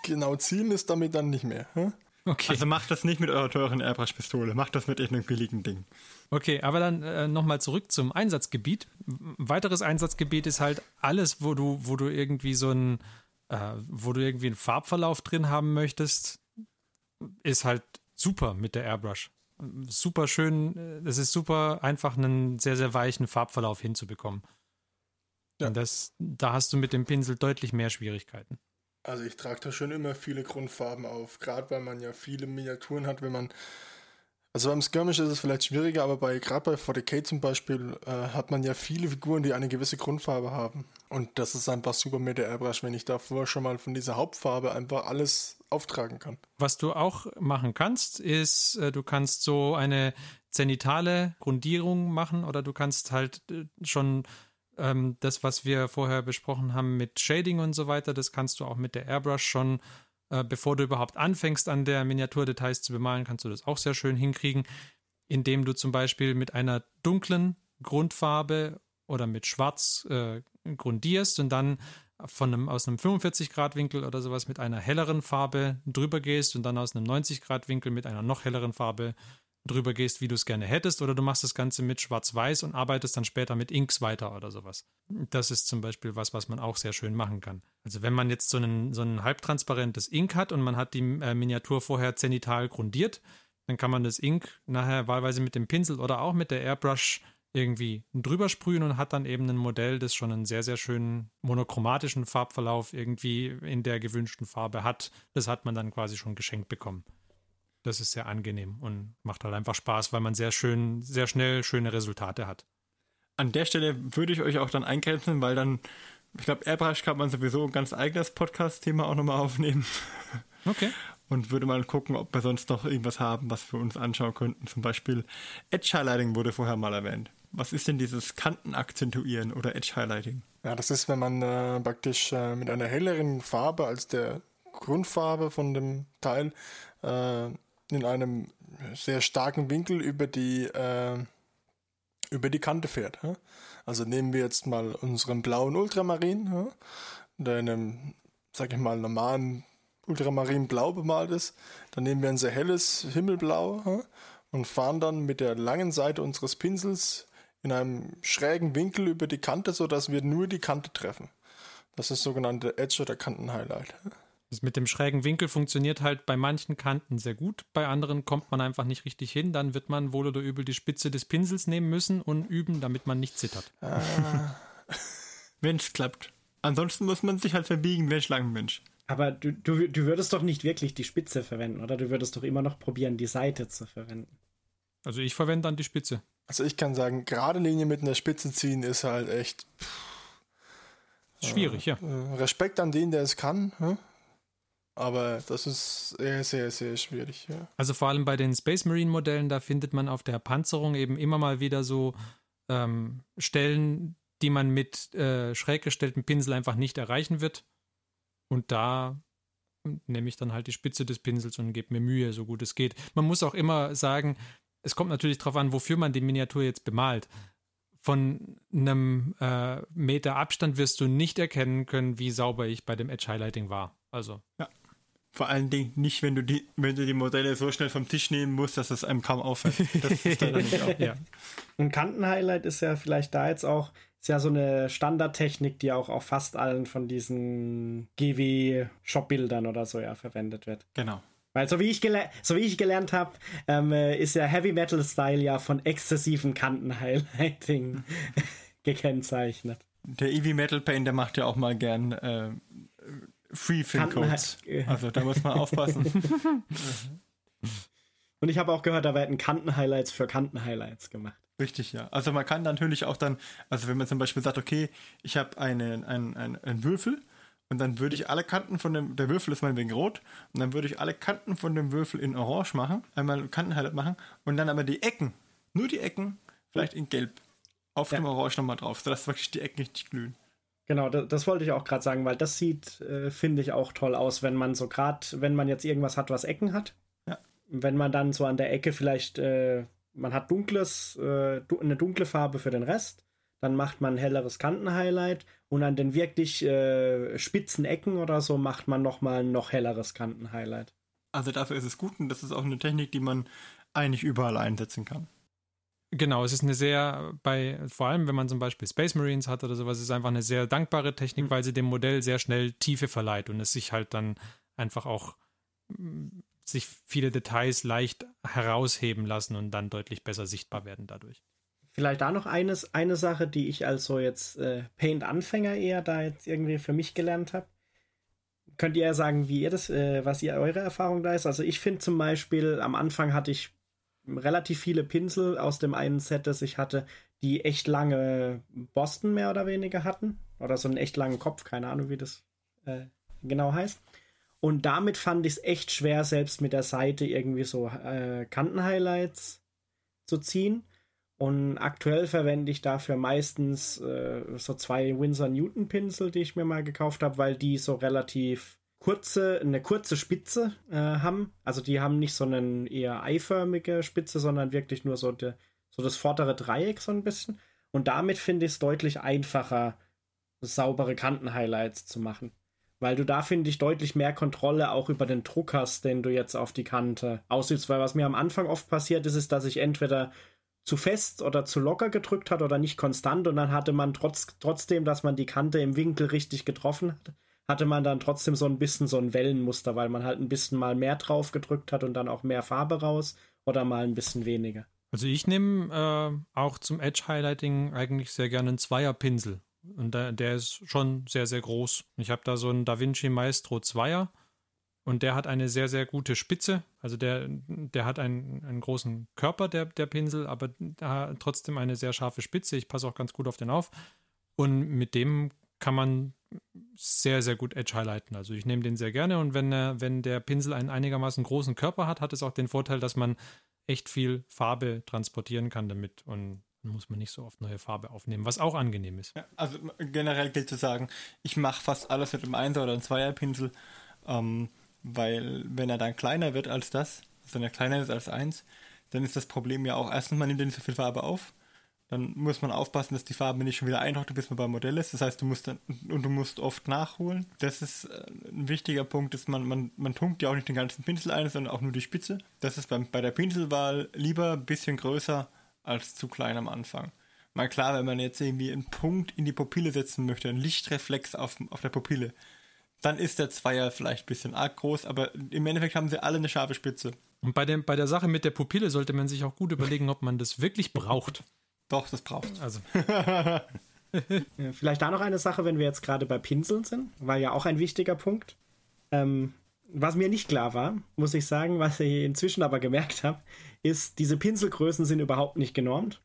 genau zielen ist damit dann nicht mehr. Okay. Also macht das nicht mit eurer teuren Airbrush-Pistole, macht das mit irgendeinem billigen Ding. Okay, aber dann äh, nochmal zurück zum Einsatzgebiet. Ein weiteres Einsatzgebiet ist halt alles, wo du, wo du irgendwie so ein äh, wo du irgendwie einen Farbverlauf drin haben möchtest, ist halt super mit der Airbrush. Super schön, es ist super einfach, einen sehr, sehr weichen Farbverlauf hinzubekommen. Ja. Und das, da hast du mit dem Pinsel deutlich mehr Schwierigkeiten. Also ich trage da schon immer viele Grundfarben auf, gerade weil man ja viele Miniaturen hat, wenn man also beim Skirmish ist es vielleicht schwieriger, aber bei gerade bei 40k zum Beispiel äh, hat man ja viele Figuren, die eine gewisse Grundfarbe haben. Und das ist einfach super mit der Airbrush, wenn ich davor schon mal von dieser Hauptfarbe einfach alles auftragen kann. Was du auch machen kannst, ist, äh, du kannst so eine zenitale Grundierung machen oder du kannst halt äh, schon ähm, das, was wir vorher besprochen haben mit Shading und so weiter, das kannst du auch mit der Airbrush schon äh, bevor du überhaupt anfängst, an der Miniaturdetails zu bemalen, kannst du das auch sehr schön hinkriegen, indem du zum Beispiel mit einer dunklen Grundfarbe oder mit Schwarz äh, grundierst und dann von einem, aus einem 45-Grad-Winkel oder sowas mit einer helleren Farbe drüber gehst und dann aus einem 90-Grad-Winkel mit einer noch helleren Farbe drüber gehst, wie du es gerne hättest, oder du machst das Ganze mit Schwarz-Weiß und arbeitest dann später mit Inks weiter oder sowas. Das ist zum Beispiel was, was man auch sehr schön machen kann. Also wenn man jetzt so, einen, so ein halbtransparentes Ink hat und man hat die äh, Miniatur vorher zenital grundiert, dann kann man das Ink nachher wahlweise mit dem Pinsel oder auch mit der Airbrush irgendwie drüber sprühen und hat dann eben ein Modell, das schon einen sehr, sehr schönen monochromatischen Farbverlauf irgendwie in der gewünschten Farbe hat. Das hat man dann quasi schon geschenkt bekommen das ist sehr angenehm und macht halt einfach Spaß, weil man sehr schön, sehr schnell schöne Resultate hat. An der Stelle würde ich euch auch dann eingrenzen, weil dann, ich glaube, Airbrush kann man sowieso ein ganz eigenes Podcast-Thema auch nochmal aufnehmen. Okay. Und würde mal gucken, ob wir sonst noch irgendwas haben, was wir uns anschauen könnten. Zum Beispiel Edge Highlighting wurde vorher mal erwähnt. Was ist denn dieses Kantenakzentuieren oder Edge Highlighting? Ja, das ist, wenn man äh, praktisch äh, mit einer helleren Farbe als der Grundfarbe von dem Teil äh, in einem sehr starken Winkel über die, äh, über die Kante fährt. Ja? Also nehmen wir jetzt mal unseren blauen Ultramarin, ja? der in einem, sag ich mal, normalen Ultramarin blau bemalt ist. Dann nehmen wir ein sehr helles Himmelblau ja? und fahren dann mit der langen Seite unseres Pinsels in einem schrägen Winkel über die Kante, sodass wir nur die Kante treffen. Das ist das sogenannte Edge- oder Kantenhighlight. Das mit dem schrägen Winkel funktioniert halt bei manchen Kanten sehr gut, bei anderen kommt man einfach nicht richtig hin. Dann wird man wohl oder übel die Spitze des Pinsels nehmen müssen und üben, damit man nicht zittert. Ah. Wenn es klappt. Ansonsten muss man sich halt verbiegen, wer Schlangenmensch. Aber du, du, du würdest doch nicht wirklich die Spitze verwenden, oder? Du würdest doch immer noch probieren, die Seite zu verwenden. Also ich verwende dann die Spitze. Also ich kann sagen, gerade Linie mit einer Spitze ziehen ist halt echt. Pff, schwierig, äh, ja. Respekt an den, der es kann. Hm? Aber das ist sehr, sehr, sehr schwierig. Ja. Also vor allem bei den Space Marine Modellen, da findet man auf der Panzerung eben immer mal wieder so ähm, Stellen, die man mit äh, schräg gestelltem Pinsel einfach nicht erreichen wird. Und da nehme ich dann halt die Spitze des Pinsels und gebe mir Mühe, so gut es geht. Man muss auch immer sagen, es kommt natürlich darauf an, wofür man die Miniatur jetzt bemalt. Von einem äh, Meter Abstand wirst du nicht erkennen können, wie sauber ich bei dem Edge Highlighting war. Also. Ja. Vor allen Dingen nicht, wenn du die, wenn du die Modelle so schnell vom Tisch nehmen musst, dass es einem kaum auffällt. Das ist dann nicht auch. Ja. Ein Kantenhighlight ist ja vielleicht da jetzt auch, ist ja so eine Standardtechnik, die auch auf fast allen von diesen GW-Shop-Bildern oder so ja verwendet wird. Genau. Weil so wie ich, so wie ich gelernt habe, ähm, ist ja Heavy Metal Style ja von exzessivem Kantenhighlighting gekennzeichnet. Der Eevee Metal Paint, der macht ja auch mal gern äh, Free Fin Codes. Also da muss man aufpassen. Und ich habe auch gehört, da werden Kanten-Highlights für Kanten-Highlights gemacht. Richtig, ja. Also man kann natürlich auch dann, also wenn man zum Beispiel sagt, okay, ich habe einen, einen, einen, einen Würfel und dann würde ich alle Kanten von dem, der Würfel ist meinetwegen rot und dann würde ich alle Kanten von dem Würfel in orange machen, einmal Kanten-Highlight machen und dann aber die Ecken, nur die Ecken, vielleicht in gelb, auf ja. dem Orange nochmal drauf, sodass wirklich die Ecken richtig glühen. Genau, das, das, wollte ich auch gerade sagen, weil das sieht, äh, finde ich, auch toll aus, wenn man so gerade, wenn man jetzt irgendwas hat, was Ecken hat. Ja. Wenn man dann so an der Ecke vielleicht, äh, man hat dunkles, äh, eine dunkle Farbe für den Rest, dann macht man ein helleres Kantenhighlight und an den wirklich äh, spitzen Ecken oder so macht man nochmal ein noch helleres Kantenhighlight. Also dafür ist es gut und das ist auch eine Technik, die man eigentlich überall einsetzen kann. Genau, es ist eine sehr, bei, vor allem wenn man zum Beispiel Space Marines hat oder sowas, ist es einfach eine sehr dankbare Technik, mhm. weil sie dem Modell sehr schnell Tiefe verleiht und es sich halt dann einfach auch mm, sich viele Details leicht herausheben lassen und dann deutlich besser sichtbar werden dadurch. Vielleicht da noch eines, eine Sache, die ich als so jetzt äh, Paint-Anfänger eher da jetzt irgendwie für mich gelernt habe. Könnt ihr ja sagen, wie ihr das, äh, was ihr eure Erfahrung da ist? Also ich finde zum Beispiel, am Anfang hatte ich relativ viele Pinsel aus dem einen Set, das ich hatte, die echt lange Boston mehr oder weniger hatten. Oder so einen echt langen Kopf, keine Ahnung, wie das äh, genau heißt. Und damit fand ich es echt schwer, selbst mit der Seite irgendwie so äh, Kantenhighlights zu ziehen. Und aktuell verwende ich dafür meistens äh, so zwei Winsor Newton Pinsel, die ich mir mal gekauft habe, weil die so relativ kurze, eine kurze Spitze äh, haben. Also die haben nicht so eine eher eiförmige Spitze, sondern wirklich nur so, de, so das vordere Dreieck so ein bisschen. Und damit finde ich es deutlich einfacher, saubere Kanten-Highlights zu machen. Weil du da, finde ich, deutlich mehr Kontrolle auch über den Druck hast, den du jetzt auf die Kante ausübst. Weil was mir am Anfang oft passiert ist, ist, dass ich entweder zu fest oder zu locker gedrückt hat oder nicht konstant und dann hatte man trotz, trotzdem, dass man die Kante im Winkel richtig getroffen hat, hatte man dann trotzdem so ein bisschen so ein Wellenmuster, weil man halt ein bisschen mal mehr drauf gedrückt hat und dann auch mehr Farbe raus oder mal ein bisschen weniger. Also ich nehme äh, auch zum Edge Highlighting eigentlich sehr gerne einen Zweierpinsel. Und der, der ist schon sehr, sehr groß. Ich habe da so einen DaVinci Maestro Zweier und der hat eine sehr, sehr gute Spitze. Also der, der hat einen, einen großen Körper, der, der Pinsel, aber trotzdem eine sehr scharfe Spitze. Ich passe auch ganz gut auf den auf. Und mit dem kann man sehr, sehr gut Edge highlighten. Also ich nehme den sehr gerne und wenn, äh, wenn der Pinsel einen einigermaßen großen Körper hat, hat es auch den Vorteil, dass man echt viel Farbe transportieren kann damit und dann muss man nicht so oft neue Farbe aufnehmen, was auch angenehm ist. Ja, also generell gilt zu sagen, ich mache fast alles mit einem Einser oder einem Zweierpinsel, ähm, weil wenn er dann kleiner wird als das, also wenn er kleiner ist als eins, dann ist das Problem ja auch erstens, man nimmt nicht so viel Farbe auf dann muss man aufpassen, dass die Farbe nicht schon wieder eintrocknet, bis man beim Modell ist. Das heißt, du musst dann, und du musst oft nachholen. Das ist äh, ein wichtiger Punkt, dass man, man, man tunkt ja auch nicht den ganzen Pinsel ein, sondern auch nur die Spitze. Das ist beim, bei der Pinselwahl lieber ein bisschen größer als zu klein am Anfang. Mal klar, wenn man jetzt irgendwie einen Punkt in die Pupille setzen möchte, einen Lichtreflex auf, auf der Pupille, dann ist der Zweier vielleicht ein bisschen arg groß, aber im Endeffekt haben sie alle eine scharfe Spitze. Und bei, dem, bei der Sache mit der Pupille sollte man sich auch gut überlegen, ob man das wirklich braucht. Doch, das braucht Also. Vielleicht da noch eine Sache, wenn wir jetzt gerade bei Pinseln sind, war ja auch ein wichtiger Punkt. Ähm, was mir nicht klar war, muss ich sagen, was ich inzwischen aber gemerkt habe, ist, diese Pinselgrößen sind überhaupt nicht genormt.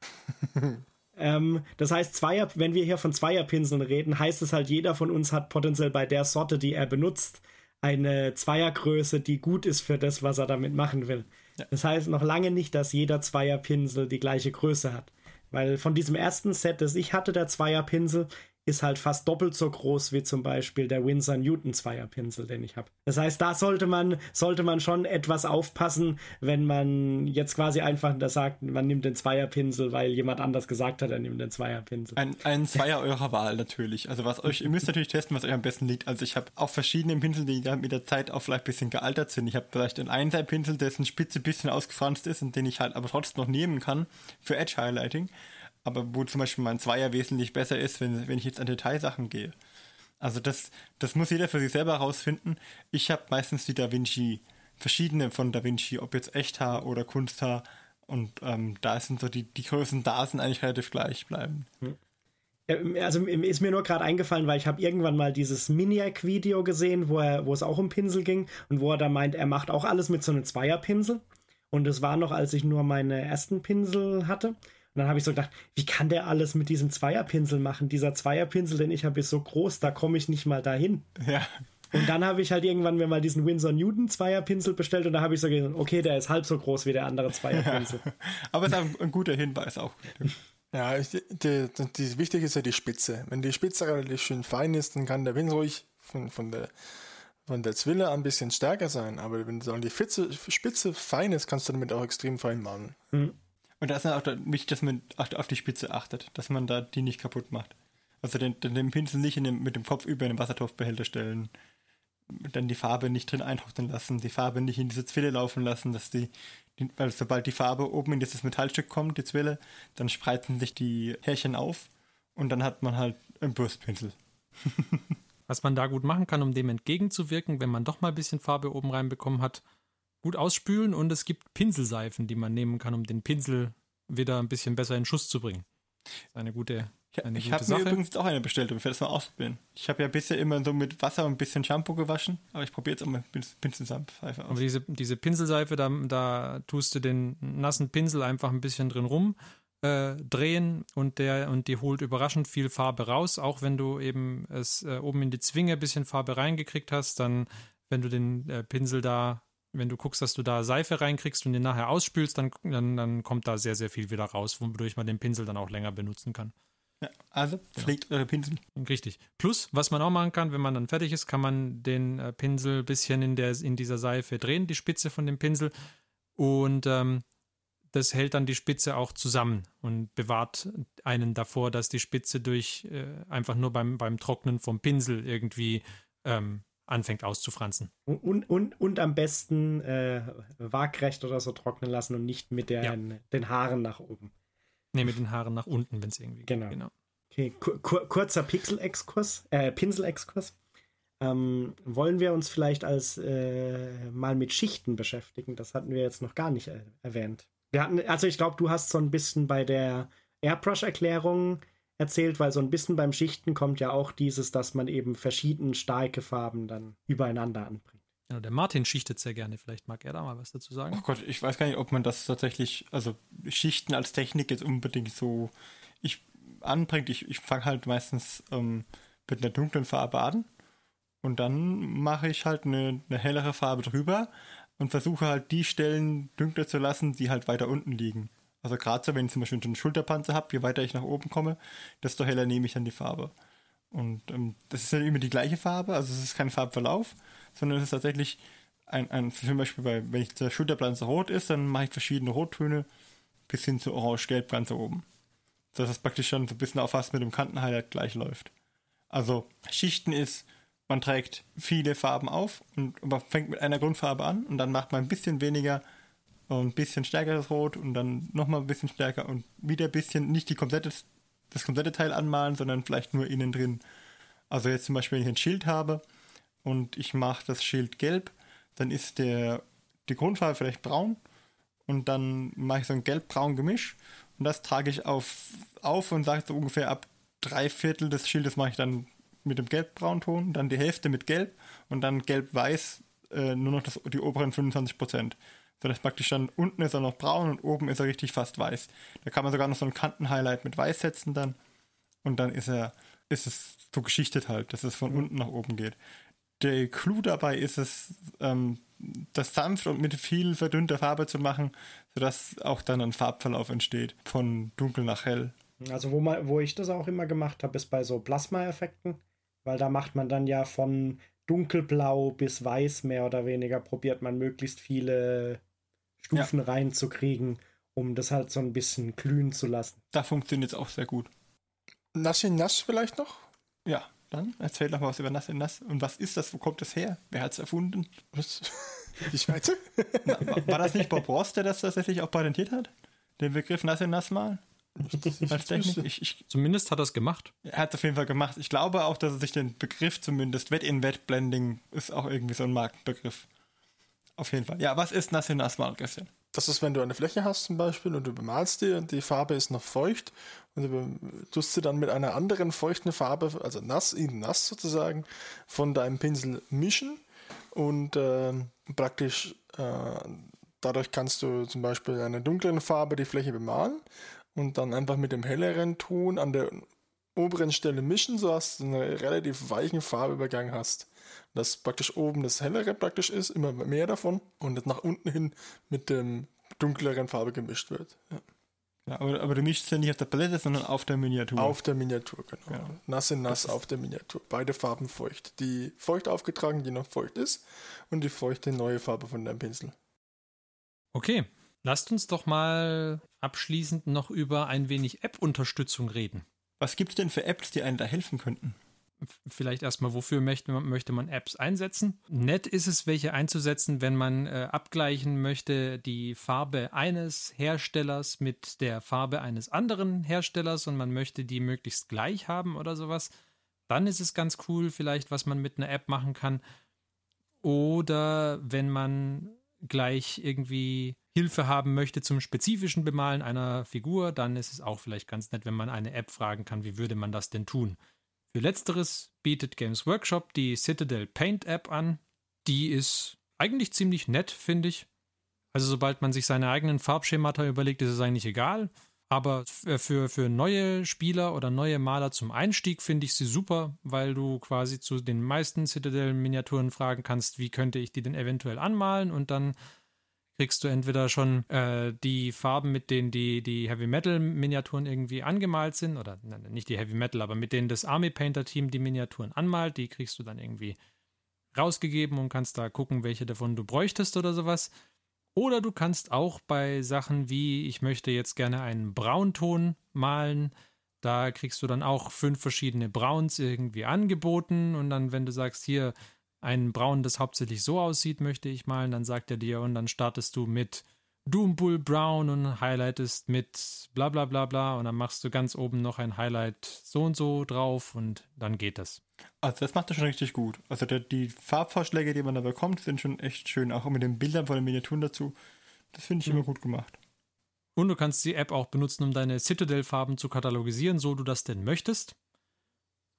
ähm, das heißt, Zweier, wenn wir hier von Zweierpinseln reden, heißt es halt, jeder von uns hat potenziell bei der Sorte, die er benutzt, eine Zweiergröße, die gut ist für das, was er damit machen will. Ja. Das heißt noch lange nicht, dass jeder Zweierpinsel die gleiche Größe hat. Weil von diesem ersten Set, das ich hatte, der Zweierpinsel, ist halt fast doppelt so groß wie zum Beispiel der Winsor Newton Zweierpinsel, den ich habe. Das heißt, da sollte man, sollte man schon etwas aufpassen, wenn man jetzt quasi einfach da sagt, man nimmt den Zweierpinsel, weil jemand anders gesagt hat, er nimmt den Zweierpinsel. Ein, ein Zweier eurer Wahl natürlich. Also was euch, ihr müsst natürlich testen, was euch am besten liegt. Also ich habe auch verschiedene Pinsel, die mit der Zeit auch vielleicht ein bisschen gealtert sind. Ich habe vielleicht einen Einser-Pinsel, dessen Spitze ein bisschen ausgefranst ist und den ich halt aber trotzdem noch nehmen kann für Edge Highlighting aber wo zum Beispiel mein Zweier wesentlich besser ist, wenn, wenn ich jetzt an Detailsachen gehe. Also das, das muss jeder für sich selber herausfinden. Ich habe meistens die Da Vinci, verschiedene von Da Vinci, ob jetzt Echthaar oder Kunsthaar. Und ähm, da sind so die, die Größen da sind eigentlich relativ gleich bleiben. Hm. Also ist mir nur gerade eingefallen, weil ich habe irgendwann mal dieses Miniac-Video gesehen, wo, er, wo es auch um Pinsel ging und wo er da meint, er macht auch alles mit so einem Zweierpinsel. Und es war noch, als ich nur meine ersten Pinsel hatte. Und dann habe ich so gedacht, wie kann der alles mit diesem Zweierpinsel machen? Dieser Zweierpinsel, den ich habe, ist so groß, da komme ich nicht mal dahin. Ja. Und dann habe ich halt irgendwann mir mal diesen Winsor Newton Zweierpinsel bestellt und da habe ich so gesagt, okay, der ist halb so groß wie der andere Zweierpinsel. Ja. Aber es ist ein, ein guter Hinweis auch. Ja, die, die, die, wichtig ist ja die Spitze. Wenn die Spitze relativ schön fein ist, dann kann der Pinsel ruhig von, von der von der Zwille ein bisschen stärker sein, aber wenn die Spitze, Spitze fein ist, kannst du damit auch extrem fein machen. Mhm. Und da ist auch wichtig, dass man auf die Spitze achtet, dass man da die nicht kaputt macht. Also den, den Pinsel nicht dem, mit dem Kopf über den Wassertopfbehälter stellen, dann die Farbe nicht drin eintrocknen lassen, die Farbe nicht in diese Zwille laufen lassen, dass die, Die, weil sobald die Farbe oben in dieses Metallstück kommt, die Zwille, dann spreizen sich die Härchen auf und dann hat man halt einen Bürstpinsel. Was man da gut machen kann, um dem entgegenzuwirken, wenn man doch mal ein bisschen Farbe oben reinbekommen hat, gut ausspülen und es gibt Pinselseifen, die man nehmen kann, um den Pinsel wieder ein bisschen besser in Schuss zu bringen. Eine gute, eine ich gute habe mir übrigens auch eine bestellt, um das mal ausprobieren. Ich habe ja bisher immer so mit Wasser und ein bisschen Shampoo gewaschen, aber ich probiere jetzt auch mal mit Pinselseife Aber aus. diese, diese Pinselseife, da, da tust du den nassen Pinsel einfach ein bisschen drin rum äh, drehen und der und die holt überraschend viel Farbe raus. Auch wenn du eben es äh, oben in die Zwinge ein bisschen Farbe reingekriegt hast, dann, wenn du den äh, Pinsel da, wenn du guckst, dass du da Seife reinkriegst und den nachher ausspülst, dann, dann, dann kommt da sehr, sehr viel wieder raus, wodurch man den Pinsel dann auch länger benutzen kann. Ja, also pflegt eure Pinsel. Richtig. Plus, was man auch machen kann, wenn man dann fertig ist, kann man den äh, Pinsel ein bisschen in, der, in dieser Seife drehen, die Spitze von dem Pinsel. Und ähm, das hält dann die Spitze auch zusammen und bewahrt einen davor, dass die Spitze durch äh, einfach nur beim, beim Trocknen vom Pinsel irgendwie ähm, anfängt auszufransen. Und, und, und, am besten äh, waagrecht oder so trocknen lassen und nicht mit der, den Haaren nach oben. Ne, mit den Haaren nach unten, wenn es irgendwie geht. Genau. genau. Okay, kur kurzer Pixel-Exkurs, äh, Pinsel-Exkurs. Ähm, wollen wir uns vielleicht als äh, mal mit Schichten beschäftigen? Das hatten wir jetzt noch gar nicht äh, erwähnt. Wir hatten, also ich glaube, du hast so ein bisschen bei der Airbrush-Erklärung erzählt, weil so ein bisschen beim Schichten kommt ja auch dieses, dass man eben verschiedene starke Farben dann übereinander anbringt. Genau, der Martin schichtet sehr gerne. Vielleicht mag er da mal was dazu sagen. Oh Gott, ich weiß gar nicht, ob man das tatsächlich, also Schichten als Technik jetzt unbedingt so ich anbringt. Ich, ich fange halt meistens ähm, mit einer dunklen Farbe an und dann mache ich halt eine, eine hellere Farbe drüber und versuche halt die Stellen dunkler zu lassen, die halt weiter unten liegen. Also gerade so, wenn ich zum Beispiel einen Schulterpanzer habe, je weiter ich nach oben komme, desto heller nehme ich dann die Farbe. Und ähm, das ist dann immer die gleiche Farbe, also es ist kein Farbverlauf, sondern es ist tatsächlich ein, ein zum Beispiel bei, wenn ich der Schulterpanzer rot ist, dann mache ich verschiedene Rottöne bis hin zu orange-gelb ganz oben. Dass das praktisch schon so ein bisschen auf fast mit dem Kantenhighlight gleich läuft. Also Schichten ist, man trägt viele Farben auf und aber fängt mit einer Grundfarbe an und dann macht man ein bisschen weniger ein bisschen stärkeres Rot und dann nochmal ein bisschen stärker und wieder ein bisschen, nicht die komplette, das komplette Teil anmalen, sondern vielleicht nur innen drin. Also jetzt zum Beispiel, wenn ich ein Schild habe und ich mache das Schild gelb, dann ist der, die Grundfarbe vielleicht braun und dann mache ich so ein gelb-braun Gemisch und das trage ich auf, auf und sage so ungefähr ab drei Viertel des Schildes mache ich dann mit dem gelb-braun-Ton, dann die Hälfte mit gelb und dann gelb-weiß äh, nur noch das, die oberen 25 Prozent. So dass praktisch dann unten ist er noch braun und oben ist er richtig fast weiß. Da kann man sogar noch so ein Kantenhighlight mit weiß setzen dann und dann ist er, ist es so geschichtet halt, dass es von unten nach oben geht. Der Clou dabei ist es, ähm, das sanft und mit viel verdünnter Farbe zu machen, sodass auch dann ein Farbverlauf entsteht, von dunkel nach hell. Also wo, man, wo ich das auch immer gemacht habe, ist bei so Plasma-Effekten, weil da macht man dann ja von dunkelblau bis weiß mehr oder weniger, probiert man möglichst viele Stufen ja. reinzukriegen, um das halt so ein bisschen glühen zu lassen. Da funktioniert es auch sehr gut. Nass in Nass vielleicht noch? Ja, dann erzähl doch mal was über Nass in Nass. Und was ist das? Wo kommt das her? Wer hat es erfunden? Was? Die Schweizer? Na, war das nicht Bob Ross, der das tatsächlich auch patentiert hat? Den Begriff Nass in Nass malen? Als Technik? Ich, ich, Zumindest hat er es gemacht. Er hat es auf jeden Fall gemacht. Ich glaube auch, dass er sich den Begriff zumindest Wet-in-Wet-Blending ist auch irgendwie so ein Markenbegriff. Auf jeden Fall. Ja, was ist nass in nass mal, Christian? Das ist, wenn du eine Fläche hast zum Beispiel und du bemalst die und die Farbe ist noch feucht und du tust sie dann mit einer anderen feuchten Farbe, also nass in nass sozusagen, von deinem Pinsel mischen und äh, praktisch äh, dadurch kannst du zum Beispiel eine dunklere Farbe die Fläche bemalen und dann einfach mit dem helleren Ton an der oberen Stelle mischen, sodass du einen relativ weichen Farbübergang hast. Dass praktisch oben das hellere praktisch ist, immer mehr davon und das nach unten hin mit dem dunkleren Farbe gemischt wird. Ja. Ja, aber, aber, du mischst ja nicht auf der Palette, sondern auf der Miniatur. Auf der Miniatur, genau. Ja. Nass in nass auf der Miniatur. Beide Farben feucht. Die feucht aufgetragen, die noch feucht ist, und die feuchte neue Farbe von deinem Pinsel. Okay, lasst uns doch mal abschließend noch über ein wenig App-Unterstützung reden. Was gibt es denn für Apps, die einem da helfen könnten? Vielleicht erstmal, wofür möchte man, möchte man Apps einsetzen. Nett ist es, welche einzusetzen, wenn man äh, abgleichen möchte die Farbe eines Herstellers mit der Farbe eines anderen Herstellers und man möchte die möglichst gleich haben oder sowas. Dann ist es ganz cool, vielleicht, was man mit einer App machen kann. Oder wenn man gleich irgendwie Hilfe haben möchte zum spezifischen Bemalen einer Figur, dann ist es auch vielleicht ganz nett, wenn man eine App fragen kann, wie würde man das denn tun. Für letzteres bietet Games Workshop die Citadel Paint App an. Die ist eigentlich ziemlich nett, finde ich. Also sobald man sich seine eigenen Farbschemata überlegt, ist es eigentlich egal. Aber für, für neue Spieler oder neue Maler zum Einstieg finde ich sie super, weil du quasi zu den meisten Citadel-Miniaturen fragen kannst, wie könnte ich die denn eventuell anmalen und dann kriegst du entweder schon äh, die Farben, mit denen die, die Heavy Metal Miniaturen irgendwie angemalt sind, oder ne, nicht die Heavy Metal, aber mit denen das Army Painter Team die Miniaturen anmalt, die kriegst du dann irgendwie rausgegeben und kannst da gucken, welche davon du bräuchtest oder sowas. Oder du kannst auch bei Sachen wie, ich möchte jetzt gerne einen Braunton malen, da kriegst du dann auch fünf verschiedene Browns irgendwie angeboten und dann, wenn du sagst, hier, ein Braun, das hauptsächlich so aussieht, möchte ich malen, dann sagt er dir und dann startest du mit Doombull Brown und highlightest mit bla bla bla bla und dann machst du ganz oben noch ein Highlight so und so drauf und dann geht das. Also das macht er schon richtig gut. Also der, die Farbvorschläge, die man da bekommt, sind schon echt schön, auch mit den Bildern von den Miniaturen dazu. Das finde ich mhm. immer gut gemacht. Und du kannst die App auch benutzen, um deine Citadel-Farben zu katalogisieren, so du das denn möchtest.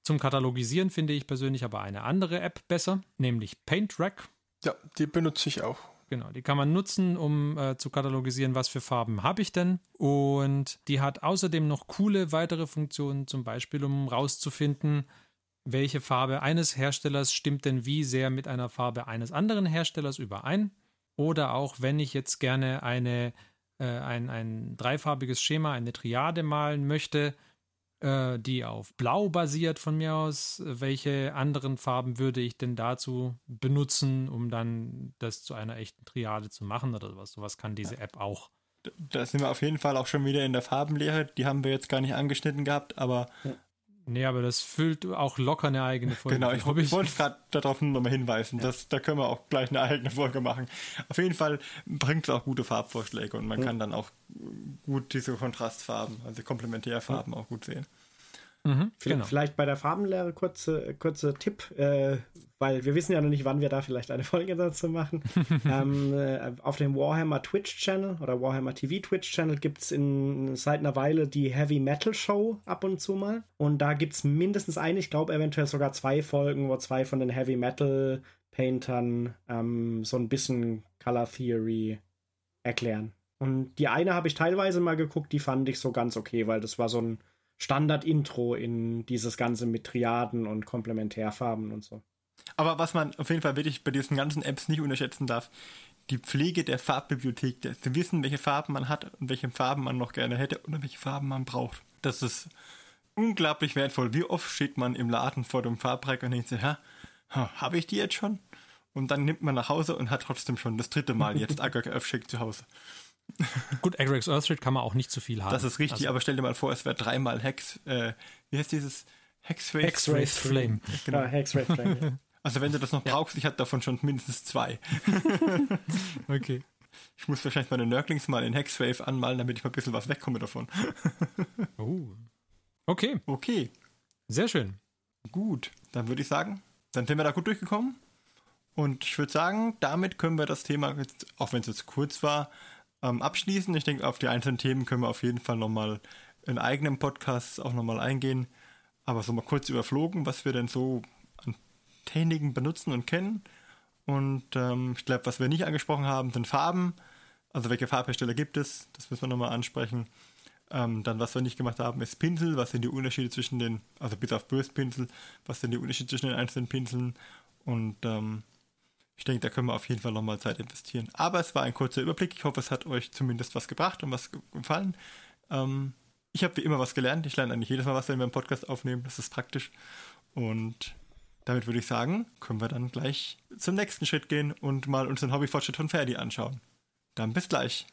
Zum Katalogisieren finde ich persönlich aber eine andere App besser, nämlich PaintRack. Ja, die benutze ich auch. Genau, die kann man nutzen, um äh, zu katalogisieren, was für Farben habe ich denn. Und die hat außerdem noch coole weitere Funktionen, zum Beispiel um rauszufinden, welche Farbe eines Herstellers stimmt denn wie sehr mit einer Farbe eines anderen Herstellers überein. Oder auch, wenn ich jetzt gerne eine, äh, ein, ein dreifarbiges Schema, eine Triade malen möchte, äh, die auf Blau basiert von mir aus. Welche anderen Farben würde ich denn dazu benutzen, um dann das zu einer echten Triade zu machen oder sowas? Sowas kann diese App auch. Da sind wir auf jeden Fall auch schon wieder in der Farbenlehre. Die haben wir jetzt gar nicht angeschnitten gehabt, aber ja. Nee, aber das füllt auch locker eine eigene Folge. Genau, ich, ich wollte gerade darauf nur nochmal hinweisen. Ja. Dass, da können wir auch gleich eine eigene Folge machen. Auf jeden Fall bringt es auch gute Farbvorschläge und man ja. kann dann auch gut diese Kontrastfarben, also Komplementärfarben ja. auch gut sehen. Mhm, genau. Vielleicht bei der Farbenlehre kurze, kurze Tipp, äh, weil wir wissen ja noch nicht, wann wir da vielleicht eine Folge dazu machen. ähm, äh, auf dem Warhammer Twitch-Channel oder Warhammer TV Twitch-Channel gibt es seit einer Weile die Heavy Metal Show ab und zu mal. Und da gibt es mindestens eine, ich glaube eventuell sogar zwei Folgen, wo zwei von den Heavy Metal Paintern ähm, so ein bisschen Color Theory erklären. Und die eine habe ich teilweise mal geguckt, die fand ich so ganz okay, weil das war so ein Standard-Intro in dieses Ganze mit Triaden und Komplementärfarben und so. Aber was man auf jeden Fall wirklich bei diesen ganzen Apps nicht unterschätzen darf, die Pflege der Farbbibliothek, zu wissen, welche Farben man hat und welche Farben man noch gerne hätte und welche Farben man braucht. Das ist unglaublich wertvoll. Wie oft steht man im Laden vor dem Farbreck und denkt sich, ha, habe ich die jetzt schon? Und dann nimmt man nach Hause und hat trotzdem schon das dritte Mal jetzt Agak zu Hause. Gut, Agrax Earthshade kann man auch nicht zu viel haben. Das ist richtig, also. aber stell dir mal vor, es wäre dreimal Hex. Äh, wie heißt dieses? Hexwraith Hex Flame. Genau, Hexwraith Flame. Also wenn du das noch ja. brauchst, ich hatte davon schon mindestens zwei. okay. Ich muss wahrscheinlich meine Nurglings mal in Hexwave anmalen, damit ich mal ein bisschen was wegkomme davon. oh. Okay. Okay. Sehr schön. Gut, dann würde ich sagen, dann sind wir da gut durchgekommen. Und ich würde sagen, damit können wir das Thema, jetzt, auch wenn es jetzt kurz war, ähm, abschließen. Ich denke, auf die einzelnen Themen können wir auf jeden Fall nochmal in eigenen Podcasts auch nochmal eingehen. Aber so mal kurz überflogen, was wir denn so an Techniken benutzen und kennen. Und ähm, ich glaube, was wir nicht angesprochen haben, sind Farben. Also welche Farbhersteller gibt es? Das müssen wir nochmal ansprechen. Ähm, dann, was wir nicht gemacht haben, ist Pinsel. Was sind die Unterschiede zwischen den, also bis auf Bürstpinsel, was sind die Unterschiede zwischen den einzelnen Pinseln? Und ähm, ich denke, da können wir auf jeden Fall nochmal Zeit investieren. Aber es war ein kurzer Überblick. Ich hoffe, es hat euch zumindest was gebracht und was gefallen. Ähm, ich habe wie immer was gelernt. Ich lerne eigentlich jedes Mal was, wenn wir einen Podcast aufnehmen. Das ist praktisch. Und damit würde ich sagen, können wir dann gleich zum nächsten Schritt gehen und mal unseren Hobbyfortschritt von Ferdi anschauen. Dann bis gleich.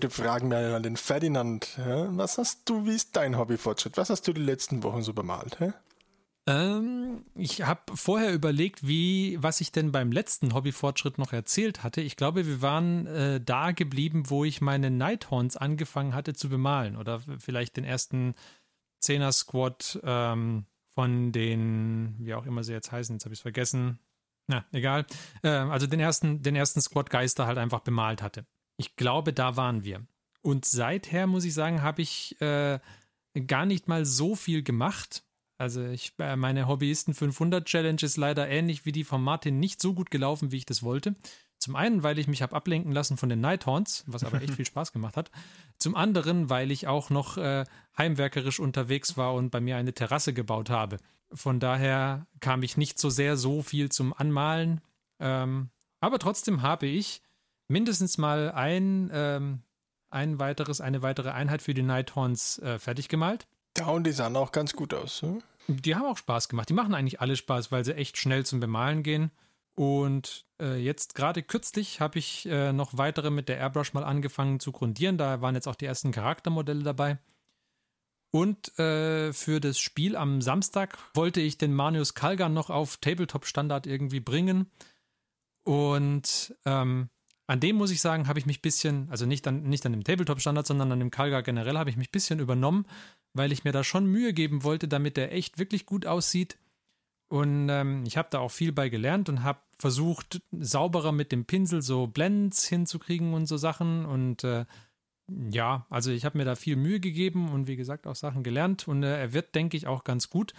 Heute fragen wir mal den Ferdinand. Was hast du, wie ist dein Hobbyfortschritt? Was hast du die letzten Wochen so bemalt? Hä? Ähm, ich habe vorher überlegt, wie, was ich denn beim letzten Hobbyfortschritt noch erzählt hatte. Ich glaube, wir waren äh, da geblieben, wo ich meine Nighthorns angefangen hatte zu bemalen. Oder vielleicht den ersten Zehner-Squad ähm, von den, wie auch immer sie jetzt heißen, jetzt habe ich es vergessen. Na, egal. Äh, also den ersten, den ersten Squad Geister halt einfach bemalt hatte. Ich glaube, da waren wir. Und seither, muss ich sagen, habe ich äh, gar nicht mal so viel gemacht. Also ich, äh, meine Hobbyisten 500 Challenge ist leider ähnlich wie die von Martin nicht so gut gelaufen, wie ich das wollte. Zum einen, weil ich mich habe ablenken lassen von den Nighthorns, was aber echt viel Spaß gemacht hat. Zum anderen, weil ich auch noch äh, heimwerkerisch unterwegs war und bei mir eine Terrasse gebaut habe. Von daher kam ich nicht so sehr so viel zum Anmalen. Ähm, aber trotzdem habe ich mindestens mal ein, ähm, ein weiteres, eine weitere Einheit für die Nighthorns äh, fertig gemalt. Ja, und die sahen auch ganz gut aus. Hm? Die haben auch Spaß gemacht. Die machen eigentlich alle Spaß, weil sie echt schnell zum Bemalen gehen. Und äh, jetzt gerade kürzlich habe ich äh, noch weitere mit der Airbrush mal angefangen zu grundieren. Da waren jetzt auch die ersten Charaktermodelle dabei. Und äh, für das Spiel am Samstag wollte ich den Manius Kalgan noch auf Tabletop-Standard irgendwie bringen. Und ähm, an dem muss ich sagen, habe ich mich ein bisschen, also nicht an, nicht an dem Tabletop-Standard, sondern an dem Kalgar generell, habe ich mich ein bisschen übernommen, weil ich mir da schon Mühe geben wollte, damit der echt wirklich gut aussieht. Und ähm, ich habe da auch viel bei gelernt und habe versucht, sauberer mit dem Pinsel so Blends hinzukriegen und so Sachen. Und äh, ja, also ich habe mir da viel Mühe gegeben und wie gesagt auch Sachen gelernt. Und äh, er wird, denke ich, auch ganz gut.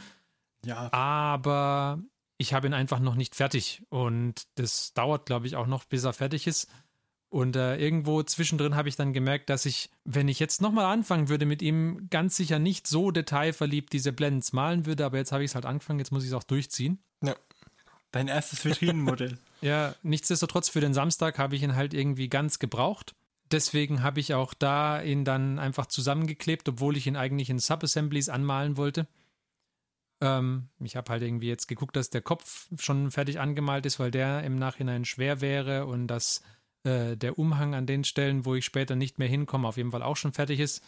Ja. Aber ich habe ihn einfach noch nicht fertig. Und das dauert, glaube ich, auch noch, bis er fertig ist. Und äh, irgendwo zwischendrin habe ich dann gemerkt, dass ich, wenn ich jetzt nochmal anfangen würde mit ihm, ganz sicher nicht so detailverliebt diese Blends malen würde, aber jetzt habe ich es halt angefangen, jetzt muss ich es auch durchziehen. Ja. Dein erstes Vitrinenmodell. ja, nichtsdestotrotz für den Samstag habe ich ihn halt irgendwie ganz gebraucht. Deswegen habe ich auch da ihn dann einfach zusammengeklebt, obwohl ich ihn eigentlich in Subassemblies anmalen wollte. Ähm, ich habe halt irgendwie jetzt geguckt, dass der Kopf schon fertig angemalt ist, weil der im Nachhinein schwer wäre und dass äh, der Umhang an den Stellen, wo ich später nicht mehr hinkomme, auf jeden Fall auch schon fertig ist.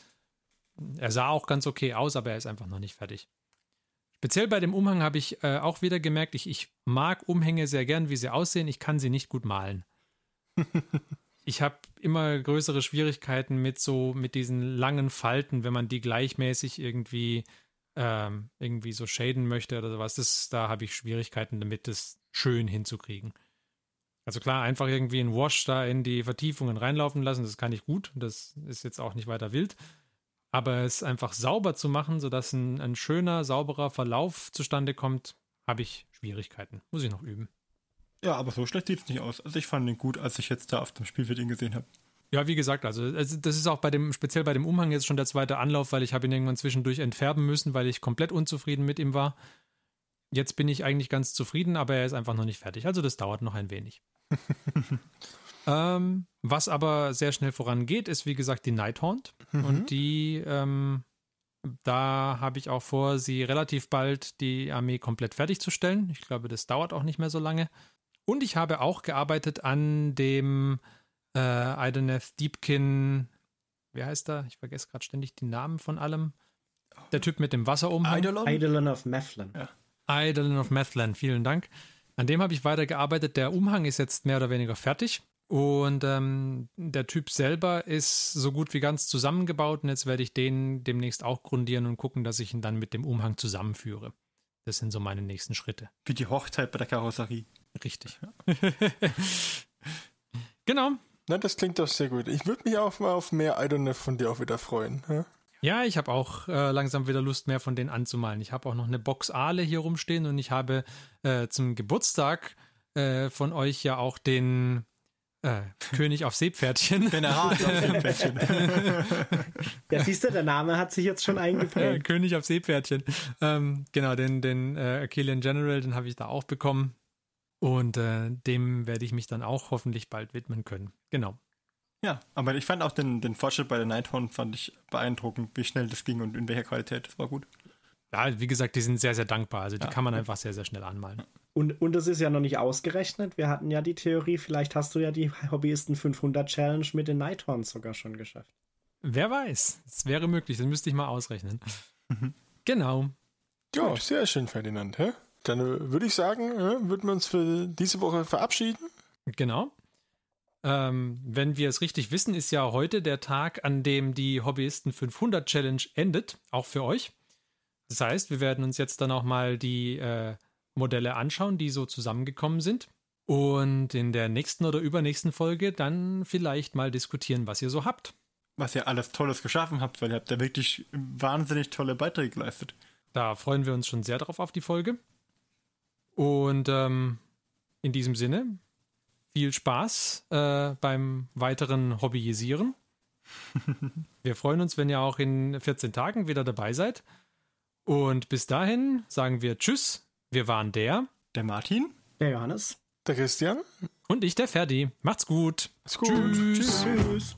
Er sah auch ganz okay aus, aber er ist einfach noch nicht fertig. Speziell bei dem Umhang habe ich äh, auch wieder gemerkt, ich, ich mag Umhänge sehr gern, wie sie aussehen, ich kann sie nicht gut malen. ich habe immer größere Schwierigkeiten mit so, mit diesen langen Falten, wenn man die gleichmäßig irgendwie, ähm, irgendwie so shaden möchte oder sowas. Das, da habe ich Schwierigkeiten damit, das schön hinzukriegen. Also klar, einfach irgendwie einen Wash da in die Vertiefungen reinlaufen lassen, das kann ich gut. Das ist jetzt auch nicht weiter wild. Aber es einfach sauber zu machen, sodass ein, ein schöner, sauberer Verlauf zustande kommt, habe ich Schwierigkeiten. Muss ich noch üben. Ja, aber so schlecht sieht es nicht aus. Also ich fand ihn gut, als ich jetzt da auf dem Spielfeld ihn gesehen habe. Ja, wie gesagt, also das ist auch bei dem, speziell bei dem Umhang jetzt schon der zweite Anlauf, weil ich habe ihn irgendwann zwischendurch entfärben müssen, weil ich komplett unzufrieden mit ihm war. Jetzt bin ich eigentlich ganz zufrieden, aber er ist einfach noch nicht fertig. Also das dauert noch ein wenig. ähm, was aber sehr schnell vorangeht, ist wie gesagt die Nighthaunt. Mhm. Und die, ähm, da habe ich auch vor, sie relativ bald die Armee komplett fertigzustellen. Ich glaube, das dauert auch nicht mehr so lange. Und ich habe auch gearbeitet an dem äh, Ideneth Deepkin, wie heißt er? Ich vergesse gerade ständig die Namen von allem. Der Typ mit dem Wasserumhang. Eidolon? Eidolon of Methlan. Ja. Eidolon of Methlan, vielen Dank. An dem habe ich weitergearbeitet. Der Umhang ist jetzt mehr oder weniger fertig. Und ähm, der Typ selber ist so gut wie ganz zusammengebaut. Und jetzt werde ich den demnächst auch grundieren und gucken, dass ich ihn dann mit dem Umhang zusammenführe. Das sind so meine nächsten Schritte. Wie die Hochzeit bei der Karosserie. Richtig. genau. Na, das klingt doch sehr gut. Ich würde mich auch mal auf mehr Idonef von dir auch wieder freuen. Ja? Ja, ich habe auch äh, langsam wieder Lust, mehr von denen anzumalen. Ich habe auch noch eine Box Aale hier rumstehen und ich habe äh, zum Geburtstag äh, von euch ja auch den äh, König auf Seepferdchen. General auf Seepferdchen. ja, siehst du, der Name hat sich jetzt schon eingeprägt. König auf Seepferdchen. Ähm, genau, den, den äh, Achillean General, den habe ich da auch bekommen. Und äh, dem werde ich mich dann auch hoffentlich bald widmen können. Genau. Ja, aber ich fand auch den, den Fortschritt bei der Nighthorn fand ich beeindruckend, wie schnell das ging und in welcher Qualität. Das war gut. Ja, wie gesagt, die sind sehr, sehr dankbar. Also die ja, kann man einfach sehr, sehr schnell anmalen. Und, und das ist ja noch nicht ausgerechnet. Wir hatten ja die Theorie, vielleicht hast du ja die Hobbyisten 500 Challenge mit den Nighthorns sogar schon geschafft. Wer weiß, es wäre möglich, das müsste ich mal ausrechnen. genau. Ja, Gut. sehr schön, Ferdinand. Hä? Dann äh, würde ich sagen, äh, würden wir uns für diese Woche verabschieden. Genau. Ähm, wenn wir es richtig wissen, ist ja heute der Tag, an dem die Hobbyisten 500 Challenge endet, auch für euch. Das heißt, wir werden uns jetzt dann auch mal die äh, Modelle anschauen, die so zusammengekommen sind. Und in der nächsten oder übernächsten Folge dann vielleicht mal diskutieren, was ihr so habt. Was ihr alles Tolles geschaffen habt, weil ihr habt da wirklich wahnsinnig tolle Beiträge geleistet. Da freuen wir uns schon sehr drauf auf die Folge. Und ähm, in diesem Sinne, viel Spaß äh, beim weiteren Hobbyisieren. wir freuen uns, wenn ihr auch in 14 Tagen wieder dabei seid. Und bis dahin sagen wir Tschüss. Wir waren der, der Martin, der Johannes, der Christian und ich, der Ferdi. Macht's gut. Macht's gut. Tschüss. Tschüss.